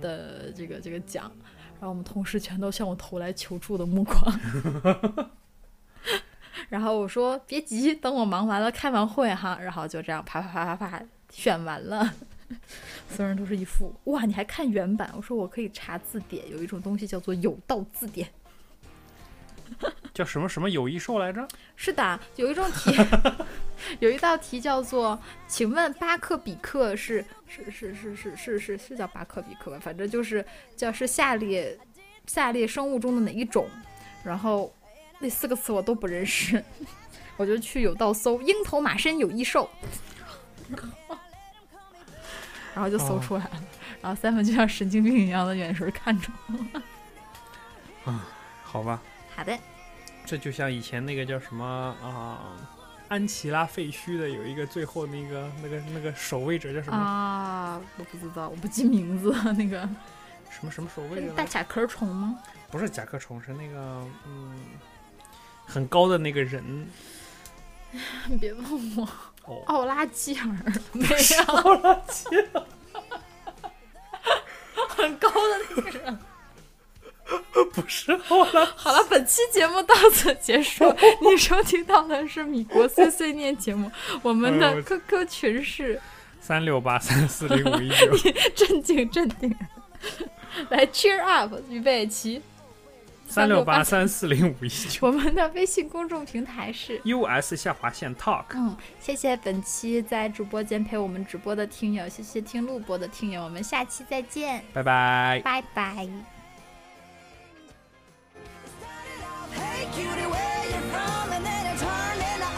的这个这个奖。<laughs> 然后我们同事全都向我投来求助的目光。<laughs> <laughs> 然后我说别急，等我忙完了开完会哈，然后就这样啪啪啪啪啪选完了。所有人都是一副哇，你还看原版？我说我可以查字典，有一种东西叫做有道字典。叫什么什么有益兽来着？是的，有一种题，<laughs> 有一道题叫做，请问巴克比克是是是是是是是是叫巴克比克吧？反正就是叫是下列下列生物中的哪一种？然后那四个词我都不认识，<laughs> 我就去有道搜鹰头马身有益兽，然后就搜出来了。然后三分就像神经病一样的眼神看着我。好吧，好的，这就像以前那个叫什么啊、安琪拉废墟的有一个最后那个那个那个守卫者叫什么、啊，我不知道，我不记名字。那个什么什么守卫者？大甲壳虫吗？不是甲壳虫，是那个嗯很高的那个人你别问我，哦。<laughs> 奥拉基尔没有，奥拉基尔，<laughs> 很高的那个人。<laughs> 不是好了好了，本期节目到此结束。<laughs> 你收听到的是米国碎碎念节目，我们的 QQ 群是三六八三四零五一九，镇静镇定，来 cheer up，预备起。三六八三四零五一九我们的微信公众平台是。US 下划线 Talk。嗯，谢谢本期在直播间陪我们直播的听友，谢谢听录播的听友，我们下期再见，拜拜。拜拜。Hey, cutie, where you from? And then it turned and I